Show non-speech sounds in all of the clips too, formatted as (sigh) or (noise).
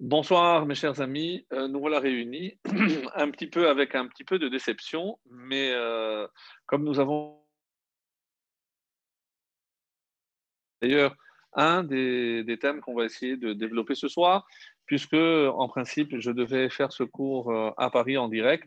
Bonsoir mes chers amis, euh, nous voilà réunis, (clears throat) un petit peu avec un petit peu de déception, mais euh, comme nous avons d'ailleurs un des, des thèmes qu'on va essayer de développer ce soir, puisque en principe je devais faire ce cours euh, à Paris en direct,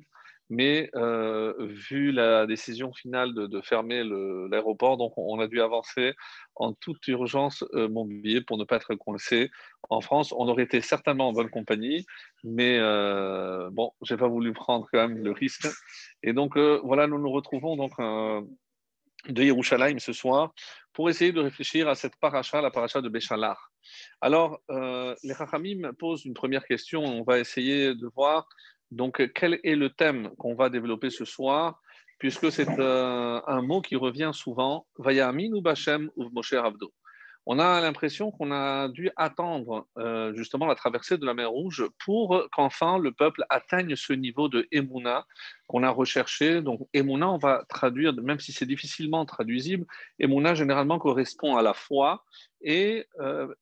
mais euh, vu la décision finale de, fermer l'aéroport, donc on a dû avancer en toute urgence euh, mon billet pour ne pas être coincé en France. On aurait été certainement en bonne compagnie, mais euh, bon, j'ai pas voulu prendre quand même le risque. Et donc euh, voilà, nous nous retrouvons donc de Yerushalayim ce soir pour essayer de réfléchir à cette paracha, la paracha de Béchalar. Alors, les Chachamim posent une première question. On va essayer de voir donc quel est le thème qu'on va développer ce soir, puisque c'est euh, un mot qui revient souvent. Vayamin ou Bachem ou Moshe Avdo. On a l'impression qu'on a dû attendre euh, justement la traversée de la mer Rouge pour qu'enfin le peuple atteigne ce niveau de Emouna qu'on a recherché. Donc Emouna, on va traduire, même si c'est difficilement traduisible, Emouna généralement correspond à la foi et euh,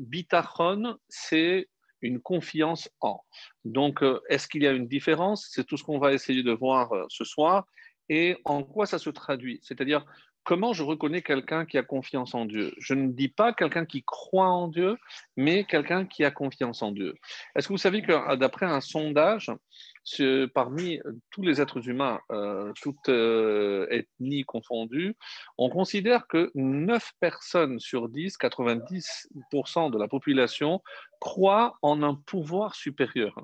Bitachon, c'est une confiance en. Donc, euh, est-ce qu'il y a une différence? C'est tout ce qu'on va essayer de voir euh, ce soir. Et en quoi ça se traduit? C'est-à-dire, comment je reconnais quelqu'un qui a confiance en Dieu? Je ne dis pas quelqu'un qui croit en Dieu, mais quelqu'un qui a confiance en Dieu. Est-ce que vous savez que d'après un sondage, parmi tous les êtres humains, euh, toutes euh, ethnies confondues, on considère que 9 personnes sur 10, 90% de la population, croient en un pouvoir supérieur.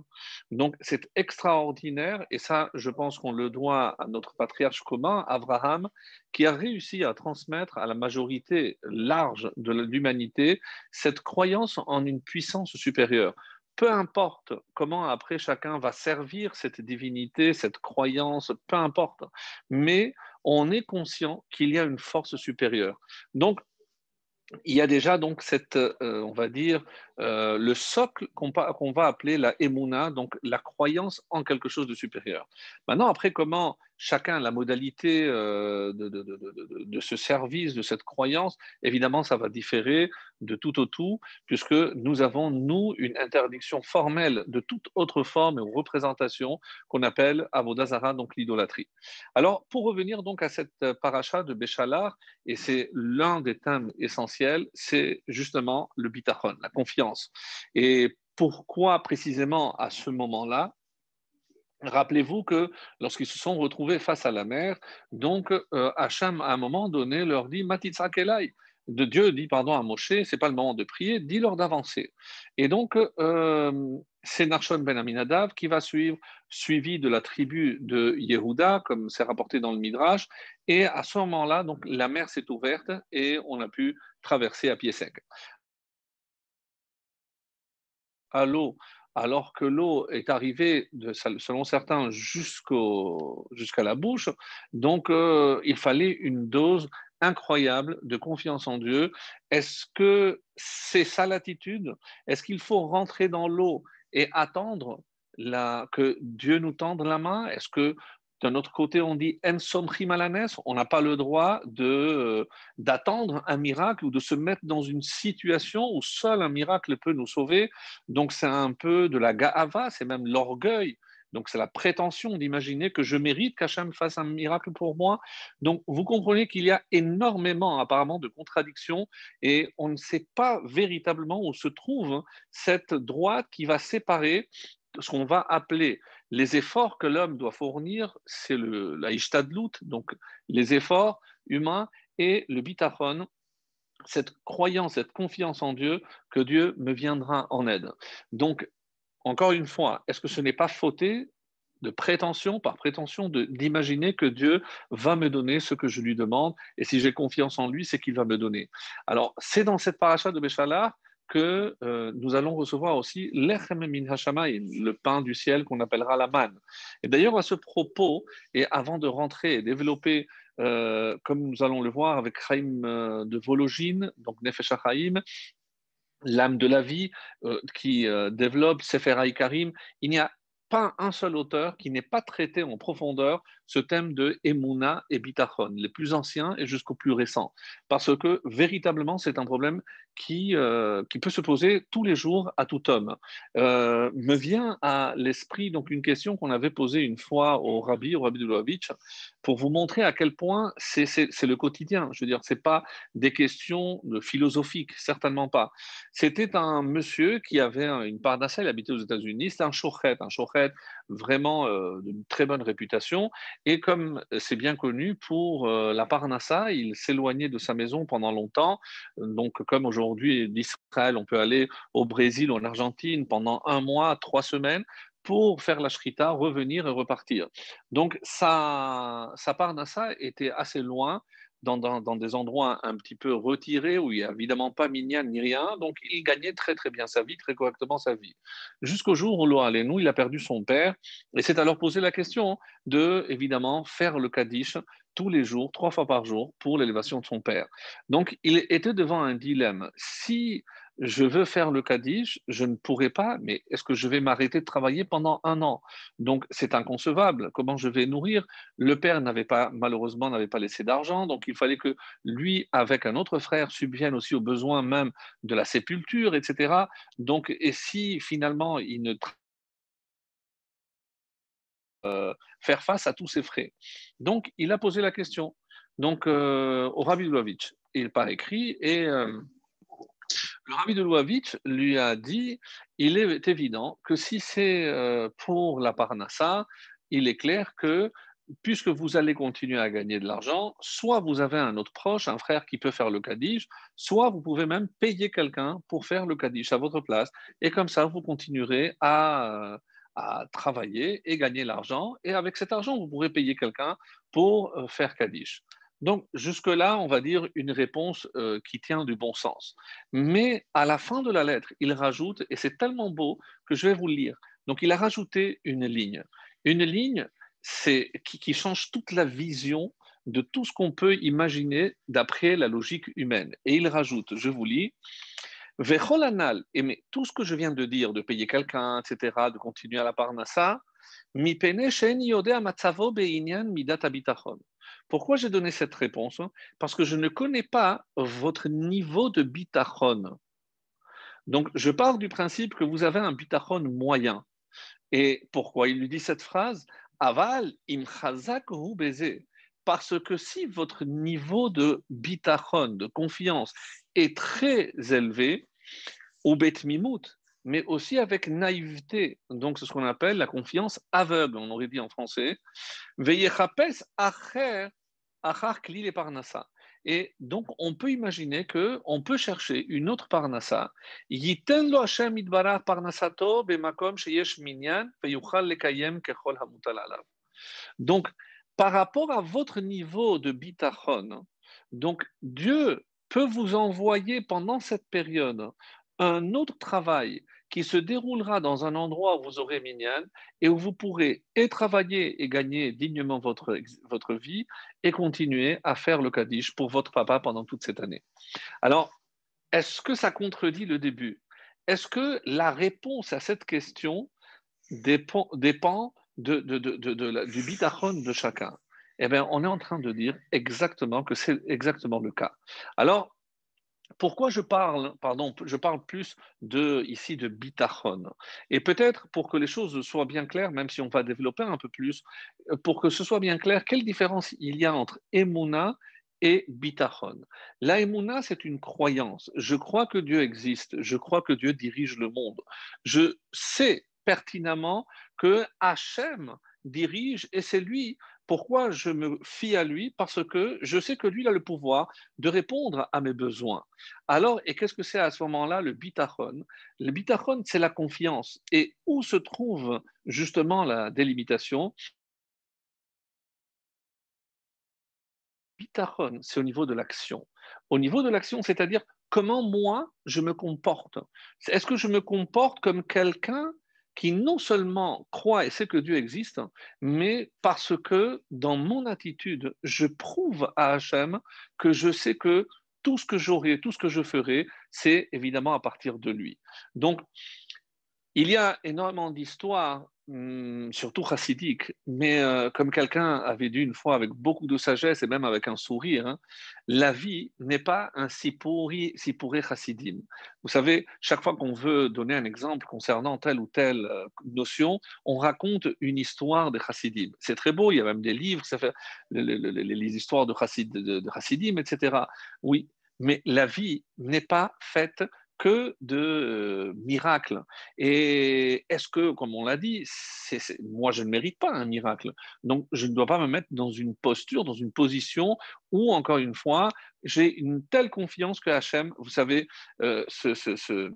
Donc c'est extraordinaire et ça, je pense qu'on le doit à notre patriarche commun, Abraham, qui a réussi à transmettre à la majorité large de l'humanité cette croyance en une puissance supérieure. Peu importe comment après chacun va servir cette divinité, cette croyance, peu importe, mais on est conscient qu'il y a une force supérieure. Donc, il y a déjà donc cette, euh, on va dire, euh, le socle qu'on va appeler la emuna, donc la croyance en quelque chose de supérieur. Maintenant, après, comment chacun, la modalité euh, de, ce service, de cette croyance, évidemment, ça va différer de tout au tout, puisque nous avons, nous, une interdiction formelle de toute autre forme ou représentation qu'on appelle avodazara, donc l'idolâtrie. Alors, pour revenir donc à cette euh, paracha de Béchalar, et c'est l'un des thèmes essentiels, c'est justement le bitachon, la confiance. Et pourquoi précisément à ce moment-là? Rappelez-vous que lorsqu'ils se sont retrouvés face à la mer, donc euh, Hacham à un moment donné leur dit Matitzakelai. De Dieu dit pardon à Moshe, c'est pas le moment de prier, dis-leur d'avancer. Et donc euh, c'est Narshon ben Aminadav qui va suivre, suivi de la tribu de Yehuda, comme c'est rapporté dans le Midrash. Et à ce moment-là, donc la mer s'est ouverte et on a pu traverser à pied sec. À l'eau, alors que l'eau est arrivée, selon certains, jusqu'à la bouche. Donc, euh, il fallait une dose incroyable de confiance en Dieu. Est-ce que c'est ça l'attitude? Est-ce qu'il faut rentrer dans l'eau et attendre que Dieu nous tende la main? Est-ce que d'un autre côté, on dit on n'a pas le droit euh, d'attendre un miracle ou de se mettre dans une situation où seul un miracle peut nous sauver. Donc c'est un peu de la ga'ava, c'est même l'orgueil. Donc c'est la prétention d'imaginer que je mérite qu'Hachem fasse un miracle pour moi. Donc vous comprenez qu'il y a énormément apparemment de contradictions et on ne sait pas véritablement où se trouve cette droite qui va séparer ce qu'on va appeler les efforts que l'homme doit fournir, c'est la ishtadlut, donc les efforts humains, et le bitachon, cette croyance, cette confiance en Dieu, que Dieu me viendra en aide. Donc, encore une fois, est-ce que ce n'est pas fauté de prétention, par prétention, d'imaginer que Dieu va me donner ce que je lui demande, et si j'ai confiance en lui, c'est qu'il va me donner. Alors, c'est dans cette paracha de Béchalar que euh, nous allons recevoir aussi l'echem min le pain du ciel qu'on appellera la manne. Et d'ailleurs, à ce propos, et avant de rentrer et développer, euh, comme nous allons le voir avec Chaim euh, de Vologine, donc Nefesh HaChaim, l'âme de la vie, qui développe Sefer Karim, il n'y a pas un seul auteur qui n'ait pas traité en profondeur ce thème de Emouna et Bitachon, les plus anciens et jusqu'aux plus récents, parce que véritablement c'est un problème qui, euh, qui peut se poser tous les jours à tout homme. Euh, me vient à l'esprit donc une question qu'on avait posée une fois au Rabbi, au Rabbi Dulovitch, pour vous montrer à quel point c'est le quotidien. Je veux dire, c'est pas des questions philosophiques, certainement pas. C'était un monsieur qui avait une part il habitait aux États-Unis, c'est un chochet, un chochet vraiment euh, d'une très bonne réputation. Et comme c'est bien connu pour la Parnassa, il s'éloignait de sa maison pendant longtemps. Donc, comme aujourd'hui, d'Israël, on peut aller au Brésil en Argentine pendant un mois, trois semaines pour faire la shrita, revenir et repartir. Donc, sa, sa parnassa était assez loin, dans, des endroits un petit peu retirés, où il n'y a évidemment pas minyan ni rien. Donc, il gagnait très, très bien sa vie, très correctement sa vie. Jusqu'au jour où nous, il a perdu son père. Et c'est alors posé la question de, évidemment, faire le Kaddish tous les jours, trois fois par jour, pour l'élévation de son père. Donc, il était devant un dilemme. Si je veux faire le Kaddish, je ne pourrai pas, mais est-ce que je vais m'arrêter de travailler pendant un an? Donc, c'est inconcevable. Comment je vais nourrir? Le père n'avait pas, malheureusement, n'avait pas laissé d'argent, donc il fallait que lui, avec un autre frère, subvienne aussi aux besoins même de la sépulture, etc. Donc, et si finalement il ne euh, faire face à tous ces frais? Donc, il a posé la question donc, euh, au Rabbi Lovitch. Il par écrit et euh, le Rabbi de Louavitch lui a dit il est évident que si c'est pour la Parnassa, il est clair que puisque vous allez continuer à gagner de l'argent, soit vous avez un autre proche, un frère qui peut faire le Kaddish, soit vous pouvez même payer quelqu'un pour faire le Kaddish à votre place. Et comme ça, vous continuerez à, à travailler et gagner l'argent. Et avec cet argent, vous pourrez payer quelqu'un pour euh, faire Kaddish. Donc, jusque-là, on va dire une réponse euh, qui tient du bon sens. Mais à la fin de la lettre, il rajoute, et c'est tellement beau que je vais vous le lire. Donc, il a rajouté une ligne. Une ligne c'est, qui, change toute la vision de tout ce qu'on peut imaginer d'après la logique humaine. Et il rajoute, je vous lis, Vecholanal, et mais tout ce que je viens de dire, de payer quelqu'un, etc., de continuer à la parnassa, mi Pourquoi j'ai donné cette réponse? Parce que je ne connais pas votre niveau de bitachon. Donc, je pars du principe que vous avez un bitachon moyen. Et pourquoi? Il lui dit cette phrase Aval im baiser. Parce que si votre niveau de bitachon, de confiance, est très élevé, au bet mimout, mais aussi avec naïveté. Donc, c'est ce qu'on appelle la confiance aveugle, on aurait dit en français. Et donc, on peut imaginer que on peut chercher une autre parnassa. Donc, par rapport à votre niveau de bitachon, donc Dieu peut vous envoyer pendant cette période un autre travail qui se déroulera dans un endroit où vous aurez minyan et où vous pourrez et travailler et gagner dignement votre, votre vie et continuer à faire le Kaddish pour votre papa pendant toute cette année. Alors, est-ce que ça contredit le début? Est-ce que la réponse à cette question dépend, dépend de, du bitachon de chacun? Eh bien, on est en train de dire exactement que c'est exactement le cas. Alors, pourquoi je parle, pardon, je parle plus de, ici de bitachon? Et peut-être pour que les choses soient bien claires, même si on va développer un peu plus, euh, pour que ce soit bien clair, quelle différence il y a entre emuna et bitachon? La emuna, c'est une croyance. Je crois que Dieu existe. Je crois que Dieu dirige le monde. Je sais pertinemment que Hachem dirige et c'est lui pourquoi je me fie à lui? Parce que je sais que lui a le pouvoir de répondre à mes besoins. Alors, et qu'est-ce que c'est à ce moment-là le bitachon? Le bitachon, c'est la confiance. Et où se trouve justement la délimitation? Bitachon, c'est au niveau de l'action. Au niveau de l'action, c'est-à-dire comment moi je me comporte. Est-ce que je me comporte comme quelqu'un qui non seulement croit et sait que Dieu existe, mais parce que dans mon attitude, je prouve à Hachem que je sais que tout ce que j'aurai, tout ce que je ferai, c'est évidemment à partir de lui. Donc, il y a énormément d'histoires surtout chassidique, mais euh, comme quelqu'un avait dit une fois avec beaucoup de sagesse et même avec un sourire, hein, la vie n'est pas un sipouri, sipouré chassidim. Vous savez, chaque fois qu'on veut donner un exemple concernant telle ou telle euh, notion, on raconte une histoire de chassidim. C'est très beau, il y a même des livres, ça fait les, histoires de, chassid, de, de chassidim, etc. Oui, mais la vie n'est pas faite que de euh, miracles. Et est-ce que, comme on l'a dit, moi je ne mérite pas un miracle. Donc je ne dois pas me mettre dans une posture, dans une position où, encore une fois, j'ai une telle confiance que Hachem, vous savez, euh, ce, ce,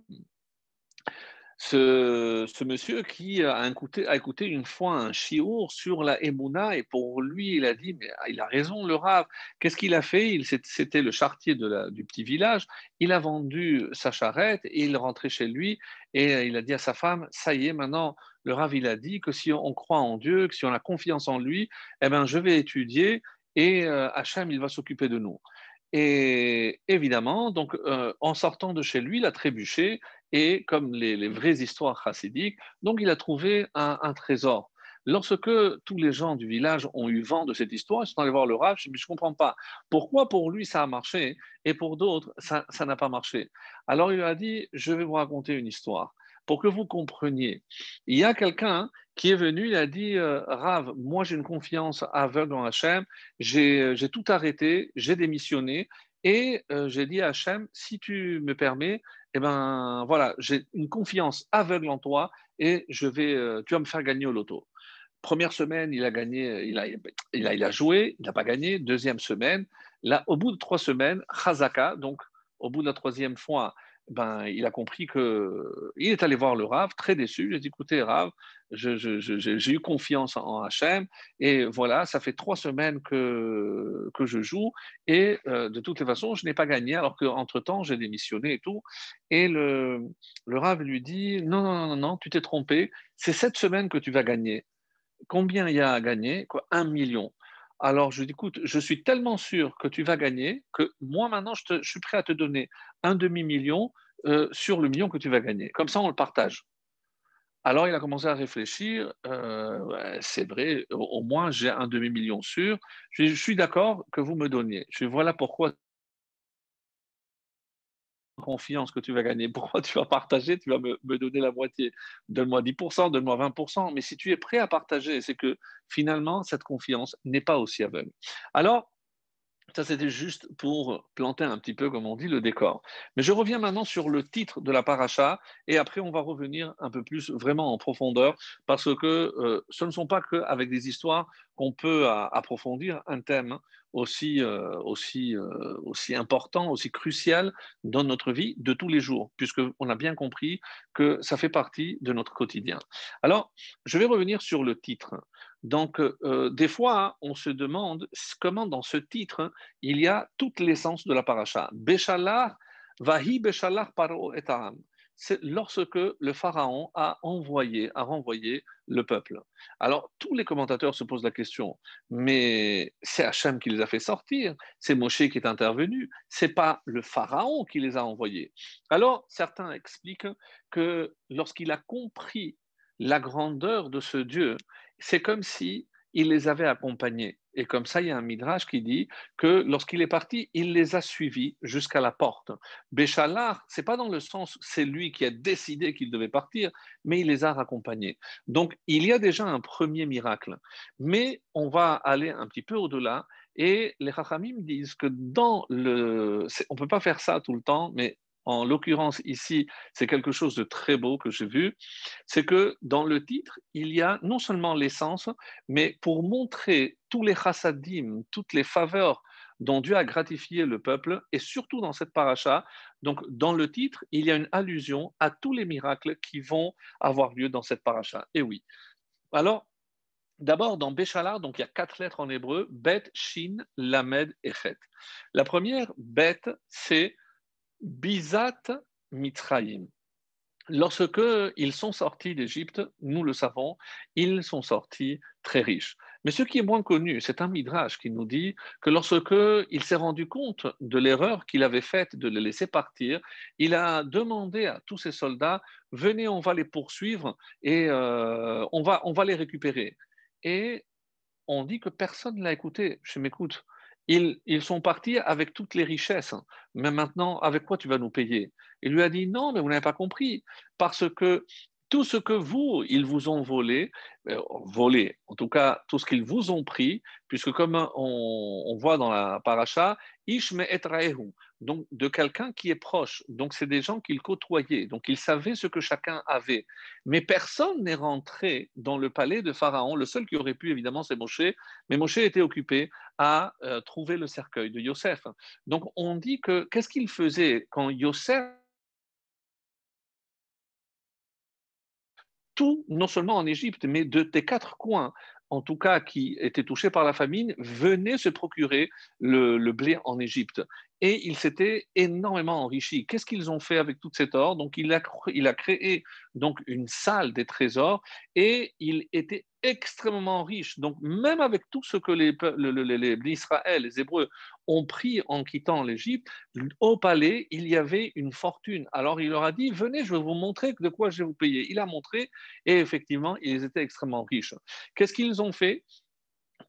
monsieur qui a écouté, une fois un chiour sur la Emouna et pour lui, il a dit, mais il a raison, le Rav. Qu'est-ce qu'il a fait? C'était le chartier de du petit village. Il a vendu sa charrette et il rentrait chez lui et il a dit à sa femme, ça y est, maintenant, le Rav, il a dit que si on croit en Dieu, que si on a confiance en lui, eh ben, je vais étudier et euh, Hachem, il va s'occuper de nous. Et évidemment, donc, euh, en sortant de chez lui, il a trébuché et comme les, vraies histoires chassidiques, donc il a trouvé un, trésor. Lorsque tous les gens du village ont eu vent de cette histoire, ils sont allés voir le Rav, je ne comprends pas. Pourquoi pour lui ça a marché et pour d'autres ça n'a pas marché? Alors il a dit, je vais vous raconter une histoire pour que vous compreniez. Il y a quelqu'un qui est venu, il a dit, euh, Rav, moi j'ai une confiance aveugle en Hachem, j'ai tout arrêté, j'ai démissionné et euh, j'ai dit à Hachem, si tu me permets, eh ben voilà, j'ai une confiance aveugle en toi et je vais, euh, tu vas me faire gagner au loto. Première semaine, il a gagné, il a, il a, il a joué, il n'a pas gagné. Deuxième semaine, là, au bout de trois semaines, Chazaka, donc au bout de la troisième fois, ben, il a compris que il est allé voir le Rav, très déçu. A dit écoutez, Rav, j'ai eu confiance en Hachem et voilà, ça fait trois semaines que, que je joue et euh, de toutes les façons, je n'ai pas gagné alors qu'entre-temps, j'ai démissionné et tout. Et le, le Rav lui dit non, non, non, non, tu t'es trompé, c'est cette semaine que tu vas gagner. Combien il y a à gagner? Un million. Alors je lui dis, écoute, je suis tellement sûr que tu vas gagner que moi maintenant, je, suis prêt à te donner un demi-million euh, sur le million que tu vas gagner. Comme ça, on le partage. Alors il a commencé à réfléchir, euh, c'est vrai, au, moins j'ai un demi-million sûr, je, suis d'accord que vous me donniez. Je voilà pourquoi confiance que tu vas gagner. (laughs) Pourquoi tu vas partager? Tu vas me, donner la moitié. Donne-moi 10%, donne-moi 20%. Mais si tu es prêt à partager, c'est que finalement, cette confiance n'est pas aussi aveugle. Alors, ça, c'était juste pour planter un petit peu, comme on dit, le décor. Mais je reviens maintenant sur le titre de la paracha, et après, on va revenir un peu plus vraiment en profondeur, parce que euh, ce ne sont pas qu'avec des histoires qu'on peut approfondir un thème aussi, euh, aussi, euh, aussi important, aussi crucial dans notre vie de tous les jours, puisqu'on a bien compris que ça fait partie de notre quotidien. Alors, je vais revenir sur le titre. Donc, euh, des fois, on se demande comment dans ce titre, il y a toute l'essence de la paracha. Béchalar, vahi Béchalar paro et c'est lorsque le pharaon a envoyé, a renvoyé le peuple. Alors, tous les commentateurs se posent la question, mais c'est Hachem qui les a fait sortir, c'est Moshe qui est intervenu, c'est pas le pharaon qui les a envoyés. Alors, certains expliquent que lorsqu'il a compris la grandeur de ce Dieu, c'est comme si il les avait accompagnés. Et comme ça, il y a un midrash qui dit que lorsqu'il est parti, il les a suivis jusqu'à la porte. Béchalar, c'est pas dans le sens c'est lui qui a décidé qu'il devait partir, mais il les a raccompagnés. Donc il y a déjà un premier miracle, mais on va aller un petit peu au-delà. Et les Chachamim disent que dans le, on peut pas faire ça tout le temps, mais en l'occurrence ici, c'est quelque chose de très beau que j'ai vu, c'est que dans le titre, il y a non seulement l'essence, mais pour montrer tous les chassadim, toutes les faveurs dont Dieu a gratifié le peuple, et surtout dans cette paracha, donc dans le titre, il y a une allusion à tous les miracles qui vont avoir lieu dans cette paracha. Et oui. Alors, D'abord, dans Béchalar, donc il y a quatre lettres en hébreu, Bet, Shin, Lamed et Chet. La première, Bet, c'est Bizat Mitraim. Lorsque ils sont sortis d'Égypte, nous le savons, ils sont sortis très riches. Mais ce qui est moins connu, c'est un midrash qui nous dit que lorsque il s'est rendu compte de l'erreur qu'il avait faite de les laisser partir, il a demandé à tous ses soldats venez, on va les poursuivre et euh, on, va, on va les récupérer. Et on dit que personne ne l'a écouté. Je m'écoute. Ils, sont partis avec toutes les richesses. Mais maintenant, avec quoi tu vas nous payer? Il lui a dit non, mais vous n'avez pas compris. Parce que tout ce que vous, ils vous ont volé, euh, volé, en tout cas tout ce qu'ils vous ont pris, puisque comme on, voit dans la paracha, Ishme et donc de quelqu'un qui est proche. Donc c'est des gens qu'il côtoyait, donc il savait ce que chacun avait. Mais personne n'est rentré dans le palais de Pharaon. Le seul qui aurait pu, évidemment, c'est Moshe, mais Moshe était occupé à euh, trouver le cercueil de Yosef. Donc on dit que qu'est-ce qu'il faisait quand Yosef tout, non seulement en Égypte, mais de, des quatre coins, en tout cas qui étaient touchés par la famine, venaient se procurer le, blé en Égypte. Et ils s'étaient énormément enrichis. Qu'est-ce qu'ils ont fait avec tout cet or Donc, il a, il créé donc une salle des trésors et il était extrêmement riche. Donc, même avec tout ce que les, les, les Hébreux, ont pris en quittant l'Égypte, au palais, il y avait une fortune. Alors, il leur a dit Venez, je vais vous montrer de quoi je vais vous payer. Il a montré, et effectivement, ils étaient extrêmement riches. Qu'est-ce qu'ils ont fait?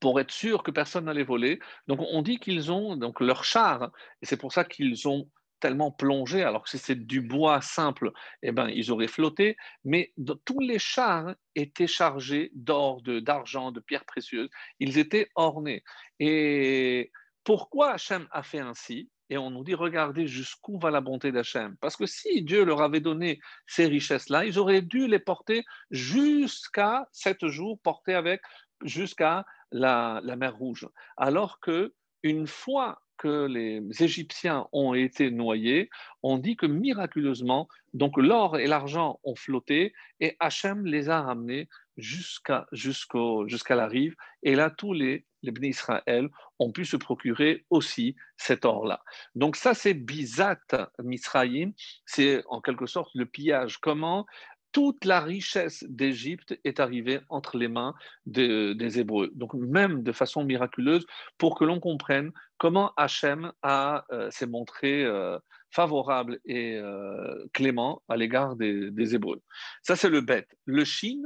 Pour être sûr que personne n'allait voler. Donc on dit qu'ils ont donc leur char, et c'est pour ça qu'ils ont tellement plongé, alors que si c'est du bois simple, eh ben, ils auraient flotté, mais tous les chars étaient chargés d'or, d'argent, de, pierres précieuses, ils étaient ornés. Et pourquoi Hachem a fait ainsi? Et on nous dit, regardez jusqu'où va la bonté d'Hachem. Parce que si Dieu leur avait donné ces richesses-là, ils auraient dû les porter jusqu'à sept jours, porter avec jusqu'à la, mer Rouge. Alors que une fois que les Égyptiens ont été noyés, on dit que miraculeusement, donc l'or et l'argent ont flotté et Hachem les a ramenés jusqu'à jusqu'à la rive. Et là, tous les, les Israël ont pu se procurer aussi cet or-là. Donc ça, c'est Bizat Misraïm, c'est en quelque sorte le pillage. Comment? Toute la richesse d'Égypte est arrivée entre les mains des Hébreux. Donc même de façon miraculeuse, pour que l'on comprenne comment Hachem euh, s'est montré euh, favorable et euh, clément à l'égard des, des, Hébreux. Ça, c'est le bête. Le Chine,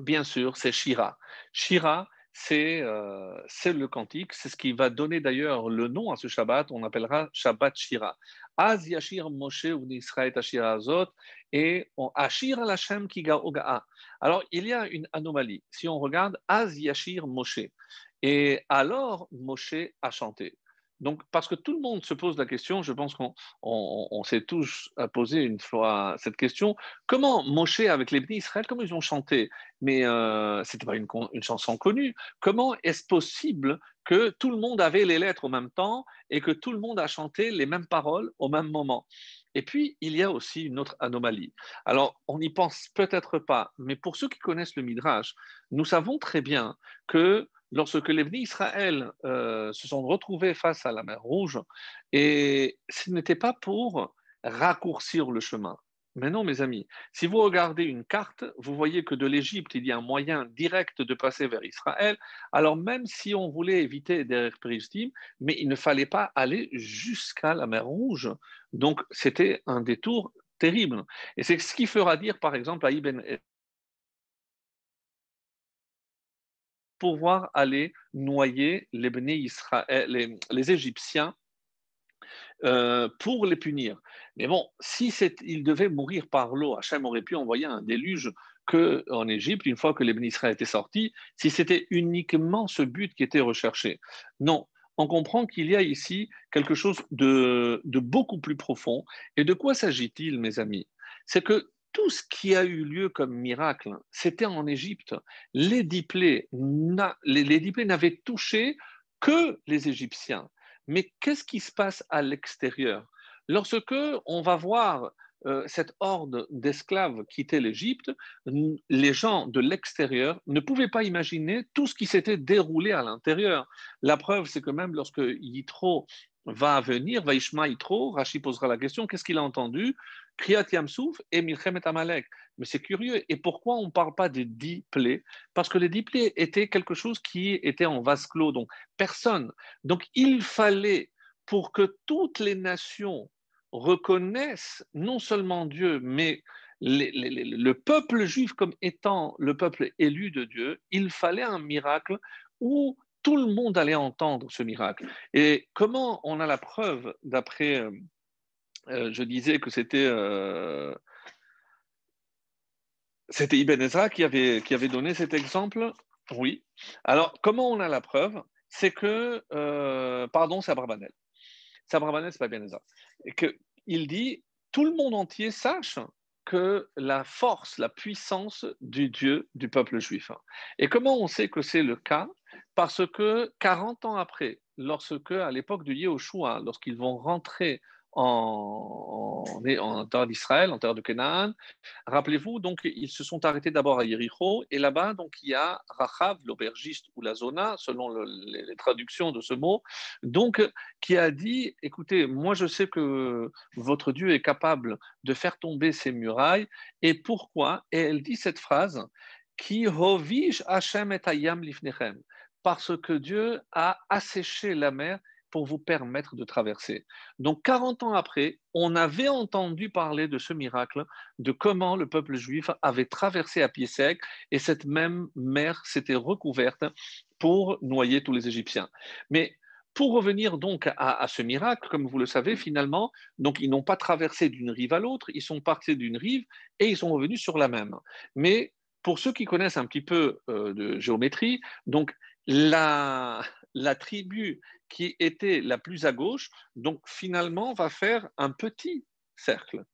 bien sûr, c'est Shira. Shira, euh, c'est le cantique, c'est ce qui va donner d'ailleurs le nom à ce Shabbat, on appellera Shabbat Shira. Az Yashir Moshe Israël Ashira Azot et Ashir Hashem Kiga Oga'a. Alors il y a une anomalie. Si on regarde Az Yashir Moshe, et alors Moshe a chanté. Donc, parce que tout le monde se pose la question, je pense qu'on s'est tous posé une fois cette question, comment Moshe avec les bénis Israël, comment ils ont chanté? Mais euh, ce n'était pas une, une, chanson connue. Comment est-ce possible que tout le monde avait les lettres au même temps et que tout le monde a chanté les mêmes paroles au même moment? Et puis, il y a aussi une autre anomalie. Alors, on n'y pense peut-être pas, mais pour ceux qui connaissent le Midrash, nous savons très bien que lorsque les bénis Israël euh, se sont retrouvés face à la mer Rouge, et ce n'était pas pour raccourcir le chemin. Mais non, mes amis, si vous regardez une carte, vous voyez que de l'Égypte, il y a un moyen direct de passer vers Israël. Alors même si on voulait éviter des péristime, mais il ne fallait pas aller jusqu'à la mer Rouge. Donc c'était un détour terrible. Et c'est ce qui fera dire, par exemple, à Ibn pouvoir aller noyer les, Israël, les, Égyptiens euh, pour les punir. Mais bon, si il devait mourir par l'eau, Hachem aurait pu envoyer un déluge que en Égypte, une fois que les Israël étaient sortis, si c'était uniquement ce but qui était recherché. Non, on comprend qu'il y a ici quelque chose de beaucoup plus profond. Et de quoi s'agit-il, mes amis? C'est que tout ce qui a eu lieu comme miracle, c'était en Égypte. Les diplés, n'avaient touché que les Égyptiens. Mais qu'est-ce qui se passe à l'extérieur? Lorsque on va voir euh, cette horde d'esclaves quitter l'Égypte, les gens de l'extérieur ne pouvaient pas imaginer tout ce qui s'était déroulé à l'intérieur. La preuve, c'est que même lorsque Yitro va venir, Vaishma Yitro, Rashi posera la question, qu'est-ce qu'il a entendu? Kriyat Yamsouf et Milchemet Amalek. Mais c'est curieux. Et pourquoi on ne parle pas des dix plaies? Parce que les dix plaies étaient quelque chose qui était en vase clos, donc personne. Donc il fallait, pour que toutes les nations reconnaissent non seulement Dieu, mais le peuple juif comme étant le peuple élu de Dieu, il fallait un miracle où tout le monde allait entendre ce miracle. Et comment on a la preuve, d'après, euh, euh, je disais que c'était euh, c'était Ibn Ezra qui avait, qui avait donné cet exemple Oui. Alors, comment on a la preuve? C'est que, pardon, c'est Abrabanel. C'est Abrabanel, c'est pas Ibn Ezra. Et que, il dit, tout le monde entier sache que la force, la puissance du Dieu du peuple juif. Et comment on sait que c'est le cas? Parce que 40 ans après, lorsque, à l'époque du Yehoshua, lorsqu'ils vont rentrer en, en, terre d'Israël, en terre de Canaan. Rappelez-vous, donc, ils se sont arrêtés d'abord à Yericho, et là-bas, donc, il y a Rachav, l'aubergiste ou la zona, selon les, traductions de ce mot, donc, qui a dit Écoutez, moi, je sais que votre Dieu est capable de faire tomber ces murailles, et pourquoi? Et elle dit cette phrase Qui rovige Hashem et lifnechem parce que Dieu a asséché la mer pour vous permettre de traverser. Donc 40 ans après, on avait entendu parler de ce miracle, de comment le peuple juif avait traversé à pied sec et cette même mer s'était recouverte pour noyer tous les Égyptiens. Mais pour revenir donc à, ce miracle, comme vous le savez, finalement, donc ils n'ont pas traversé d'une rive à l'autre, ils sont partis d'une rive et ils sont revenus sur la même. Mais pour ceux qui connaissent un petit peu euh, de géométrie, donc la, la tribu qui était la plus à gauche, donc finalement va faire un petit cercle,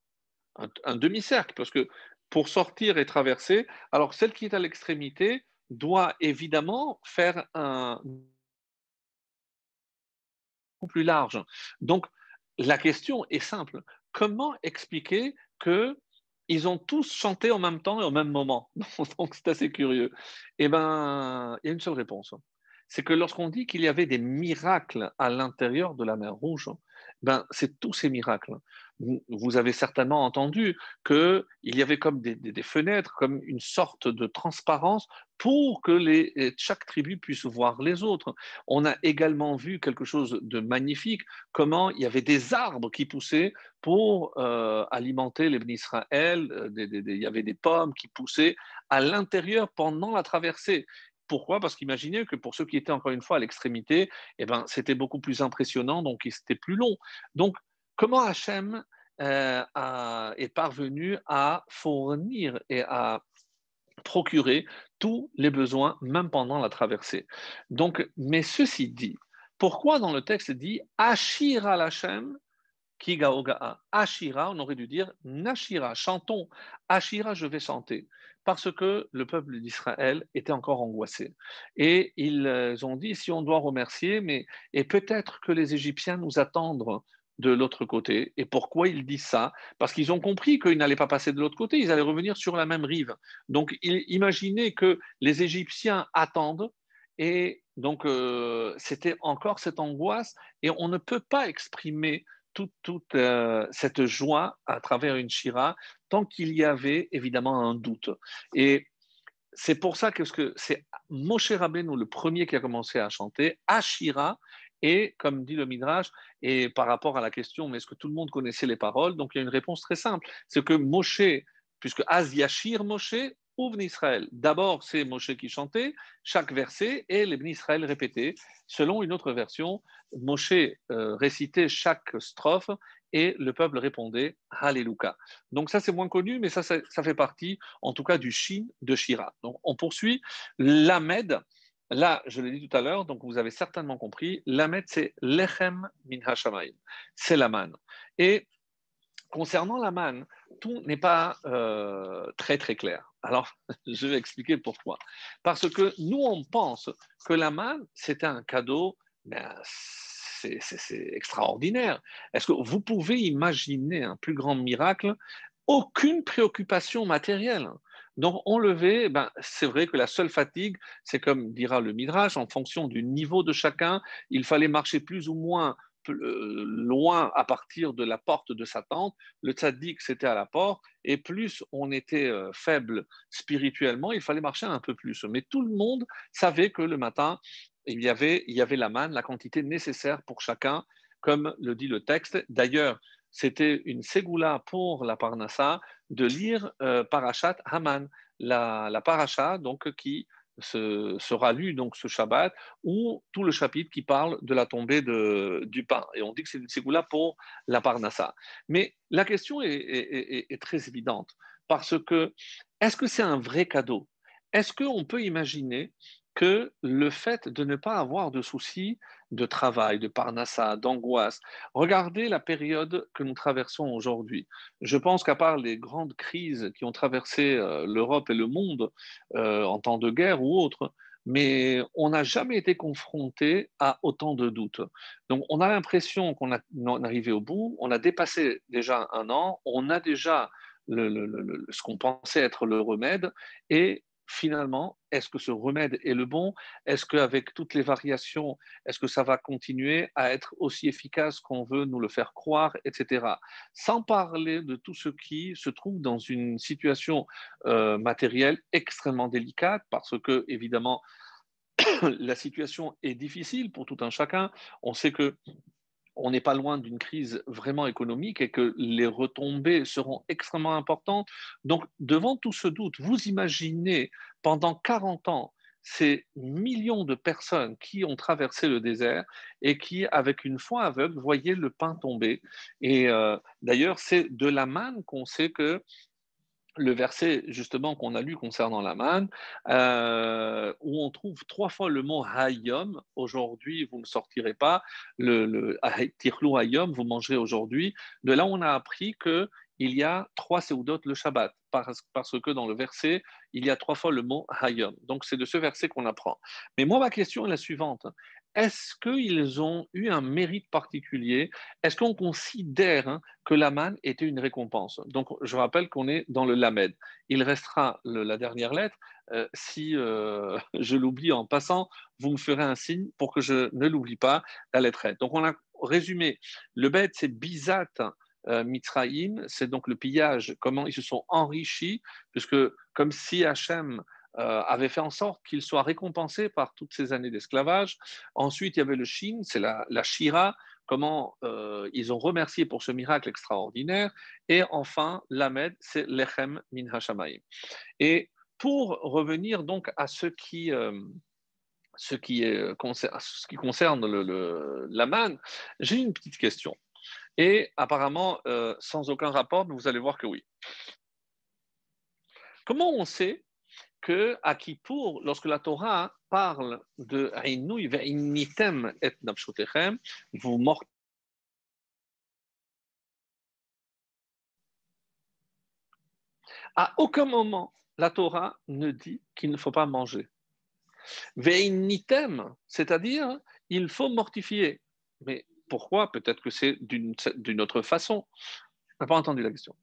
un, demi-cercle, parce que pour sortir et traverser, alors celle qui est à l'extrémité doit évidemment faire un plus large. Donc la question est simple. Comment expliquer que ils ont tous chanté en même temps et au même moment? (laughs) Donc c'est assez curieux. Eh bien, il y a une seule réponse c'est que lorsqu'on dit qu'il y avait des miracles à l'intérieur de la mer Rouge, ben, c'est tous ces miracles. Vous avez certainement entendu qu'il y avait comme des, fenêtres, comme une sorte de transparence pour que chaque tribu puisse voir les autres. On a également vu quelque chose de magnifique, comment il y avait des arbres qui poussaient pour euh, alimenter les Israël, euh, il y avait des pommes qui poussaient à l'intérieur pendant la traversée. Pourquoi? Parce qu'imaginez que pour ceux qui étaient encore une fois à l'extrémité, eh ben, c'était beaucoup plus impressionnant, donc c'était plus long. Donc, comment Hachem euh, est parvenu à fournir et à procurer tous les besoins, même pendant la traversée? Donc, mais ceci dit, pourquoi dans le texte dit Ashira l'Hachem Kigaogaa Ashira, on aurait dû dire Nashira, chantons. Ashira, je vais chanter parce que le peuple d'Israël était encore angoissé. Et ils euh, ont dit, si on doit remercier, mais et peut-être que les Égyptiens nous attendent de l'autre côté. Et pourquoi ils disent ça? Parce qu'ils ont compris qu'ils n'allaient pas passer de l'autre côté, ils allaient revenir sur la même rive. Donc imaginez que les Égyptiens attendent et donc euh, c'était encore cette angoisse et on ne peut pas exprimer toute, euh, cette joie à travers une shira tant qu'il y avait évidemment un doute. Et c'est pour ça que c'est Moshe Rabbeinu le premier qui a commencé à chanter Ashira et comme dit le Midrash, et par rapport à la question, mais est-ce que tout le monde connaissait les paroles? Donc il y a une réponse très simple, c'est que Moshe, puisque Az Yashir Moshe, ouvre Israël. D'abord, c'est Moshe qui chantait chaque verset et les Israël répétaient. Selon une autre version, Moshe euh, récitait chaque strophe et le peuple répondait Alléluia. Donc ça c'est moins connu, mais ça, ça, fait partie en tout cas du Shin de Shira. Donc on poursuit. L'Amed, là je l'ai dit tout à l'heure, donc vous avez certainement compris, l'Amed c'est Lechem min Hashamayim, c'est la. Et concernant la manne, tout n'est pas euh, très très clair. Alors, (laughs) je vais expliquer pourquoi. Parce que nous, on pense que la manne, c'était un cadeau, ben, c'est extraordinaire. Est-ce que vous pouvez imaginer un plus grand miracle? Aucune préoccupation matérielle. Donc, enlever, ben, c'est vrai que la seule fatigue, c'est comme dira le Midrash, en fonction du niveau de chacun, il fallait marcher plus ou moins loin à partir de la porte de sa tente, le tzaddik c'était à la porte, et plus on était euh, faible spirituellement, il fallait marcher un peu plus. Mais tout le monde savait que le matin, il y avait, il y avait la manne, la quantité nécessaire pour chacun, comme le dit le texte. D'ailleurs, c'était une ségoula pour la Parnassa de lire euh, Parashat Haman, la, la paracha donc, qui sera lu donc ce Shabbat, ou tout le chapitre qui parle de la tombée de, du pain. Et on dit que c'est une ségoula pour la Parnassa. Mais la question est très évidente, parce que est-ce que c'est un vrai cadeau? Est-ce qu'on peut imaginer que le fait de ne pas avoir de soucis de travail, de parnassa, d'angoisse. Regardez la période que nous traversons aujourd'hui. Je pense qu'à part les grandes crises qui ont traversé euh, l'Europe et le monde euh, en temps de guerre ou autre, mais on n'a jamais été confronté à autant de doutes. Donc on a l'impression qu'on est arrivé au bout, on a dépassé déjà un an, on a déjà ce qu'on pensait être le remède, et finalement, est-ce que ce remède est le bon? Est-ce qu'avec toutes les variations, est-ce que ça va continuer à être aussi efficace qu'on veut nous le faire croire, etc. Sans parler de tout ce qui se trouve dans une situation euh, matérielle extrêmement délicate, parce que, évidemment, (coughs) la situation est difficile pour tout un chacun. On sait que on n'est pas loin d'une crise vraiment économique et que les retombées seront extrêmement importantes. Donc, devant tout ce doute, vous imaginez pendant 40 ans ces millions de personnes qui ont traversé le désert et qui, avec une foi aveugle, voyaient le pain tomber. Et euh, d'ailleurs, c'est de la manne qu'on sait que le verset justement qu'on a lu concernant la manne, euh, où on trouve trois fois le mot hayom, aujourd'hui vous ne sortirez pas, le, le hayom, vous mangerez aujourd'hui. De là, on a appris que il y a trois séoudotes le Shabbat, parce, parce, que dans le verset, il y a trois fois le mot hayom. Donc c'est de ce verset qu'on apprend. Mais moi, ma question est la suivante est-ce qu'ils ont eu un mérite particulier? Est-ce qu'on considère hein, que la manne était une récompense? Donc, je rappelle qu'on est dans le lamed. Il restera la dernière lettre. Euh, si euh, (laughs) je l'oublie en passant, vous me ferez un signe pour que je ne l'oublie pas, la lettre Donc, on a résumé. Le bête, c'est bizat. Euh, c'est donc le pillage, comment ils se sont enrichis, puisque comme si Hachem euh, avait fait en sorte qu'il soit récompensé par toutes ces années d'esclavage. Ensuite, il y avait le Shin, c'est la, la Shira, comment euh, ils ont remercié pour ce miracle extraordinaire. Et enfin, l'Amed, c'est Lechem min Hashamayim. Et pour revenir donc à ce qui, euh, ce qui, est, ce qui concerne le, l'Aman, j'ai une petite question. Et apparemment, sans aucun rapport, mais vous allez voir que oui. Comment on sait que à Kippour, lorsque la Torah parle de Ainui ve'initem et vous mortez. À aucun moment, la Torah ne dit qu'il ne faut pas manger. Ve'initem, c'est-à-dire, il faut mortifier. Mais pourquoi? Peut-être que c'est d'une autre façon. On n'a pas entendu la question.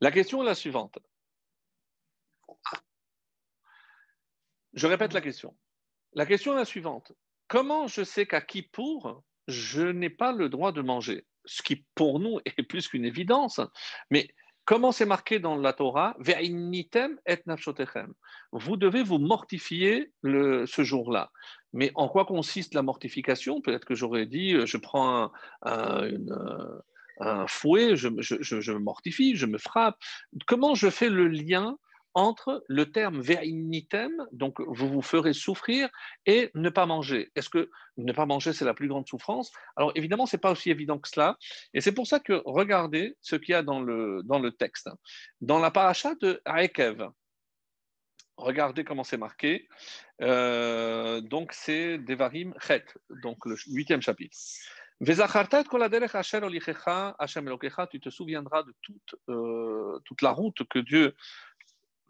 La question est la suivante. Je répète la question. La question est la suivante. Comment je sais qu'à Kippour, je n'ai pas le droit de manger? Ce qui, pour nous, (laughs) est plus qu'une évidence. Mais comment c'est marqué dans la Torah? Et Vous devez vous mortifier le, ce jour-là. Mais en quoi consiste la mortification? Peut-être que j'aurais dit, je prends un, fouet, je, je, me mortifie, je me frappe. Comment je fais le lien entre le terme ve'initem, donc vous vous ferez souffrir, et ne pas manger. Est-ce que ne pas manger, c'est la plus grande souffrance? Alors évidemment, ce n'est pas aussi évident que cela. Et c'est pour ça que regardez ce qu'il y a dans le, dans le texte. Dans la paracha de Aekev, regardez comment c'est marqué. Euh, donc c'est Devarim Chet, donc le huitième chapitre. Tu te souviendras de toute, euh, toute la route que Dieu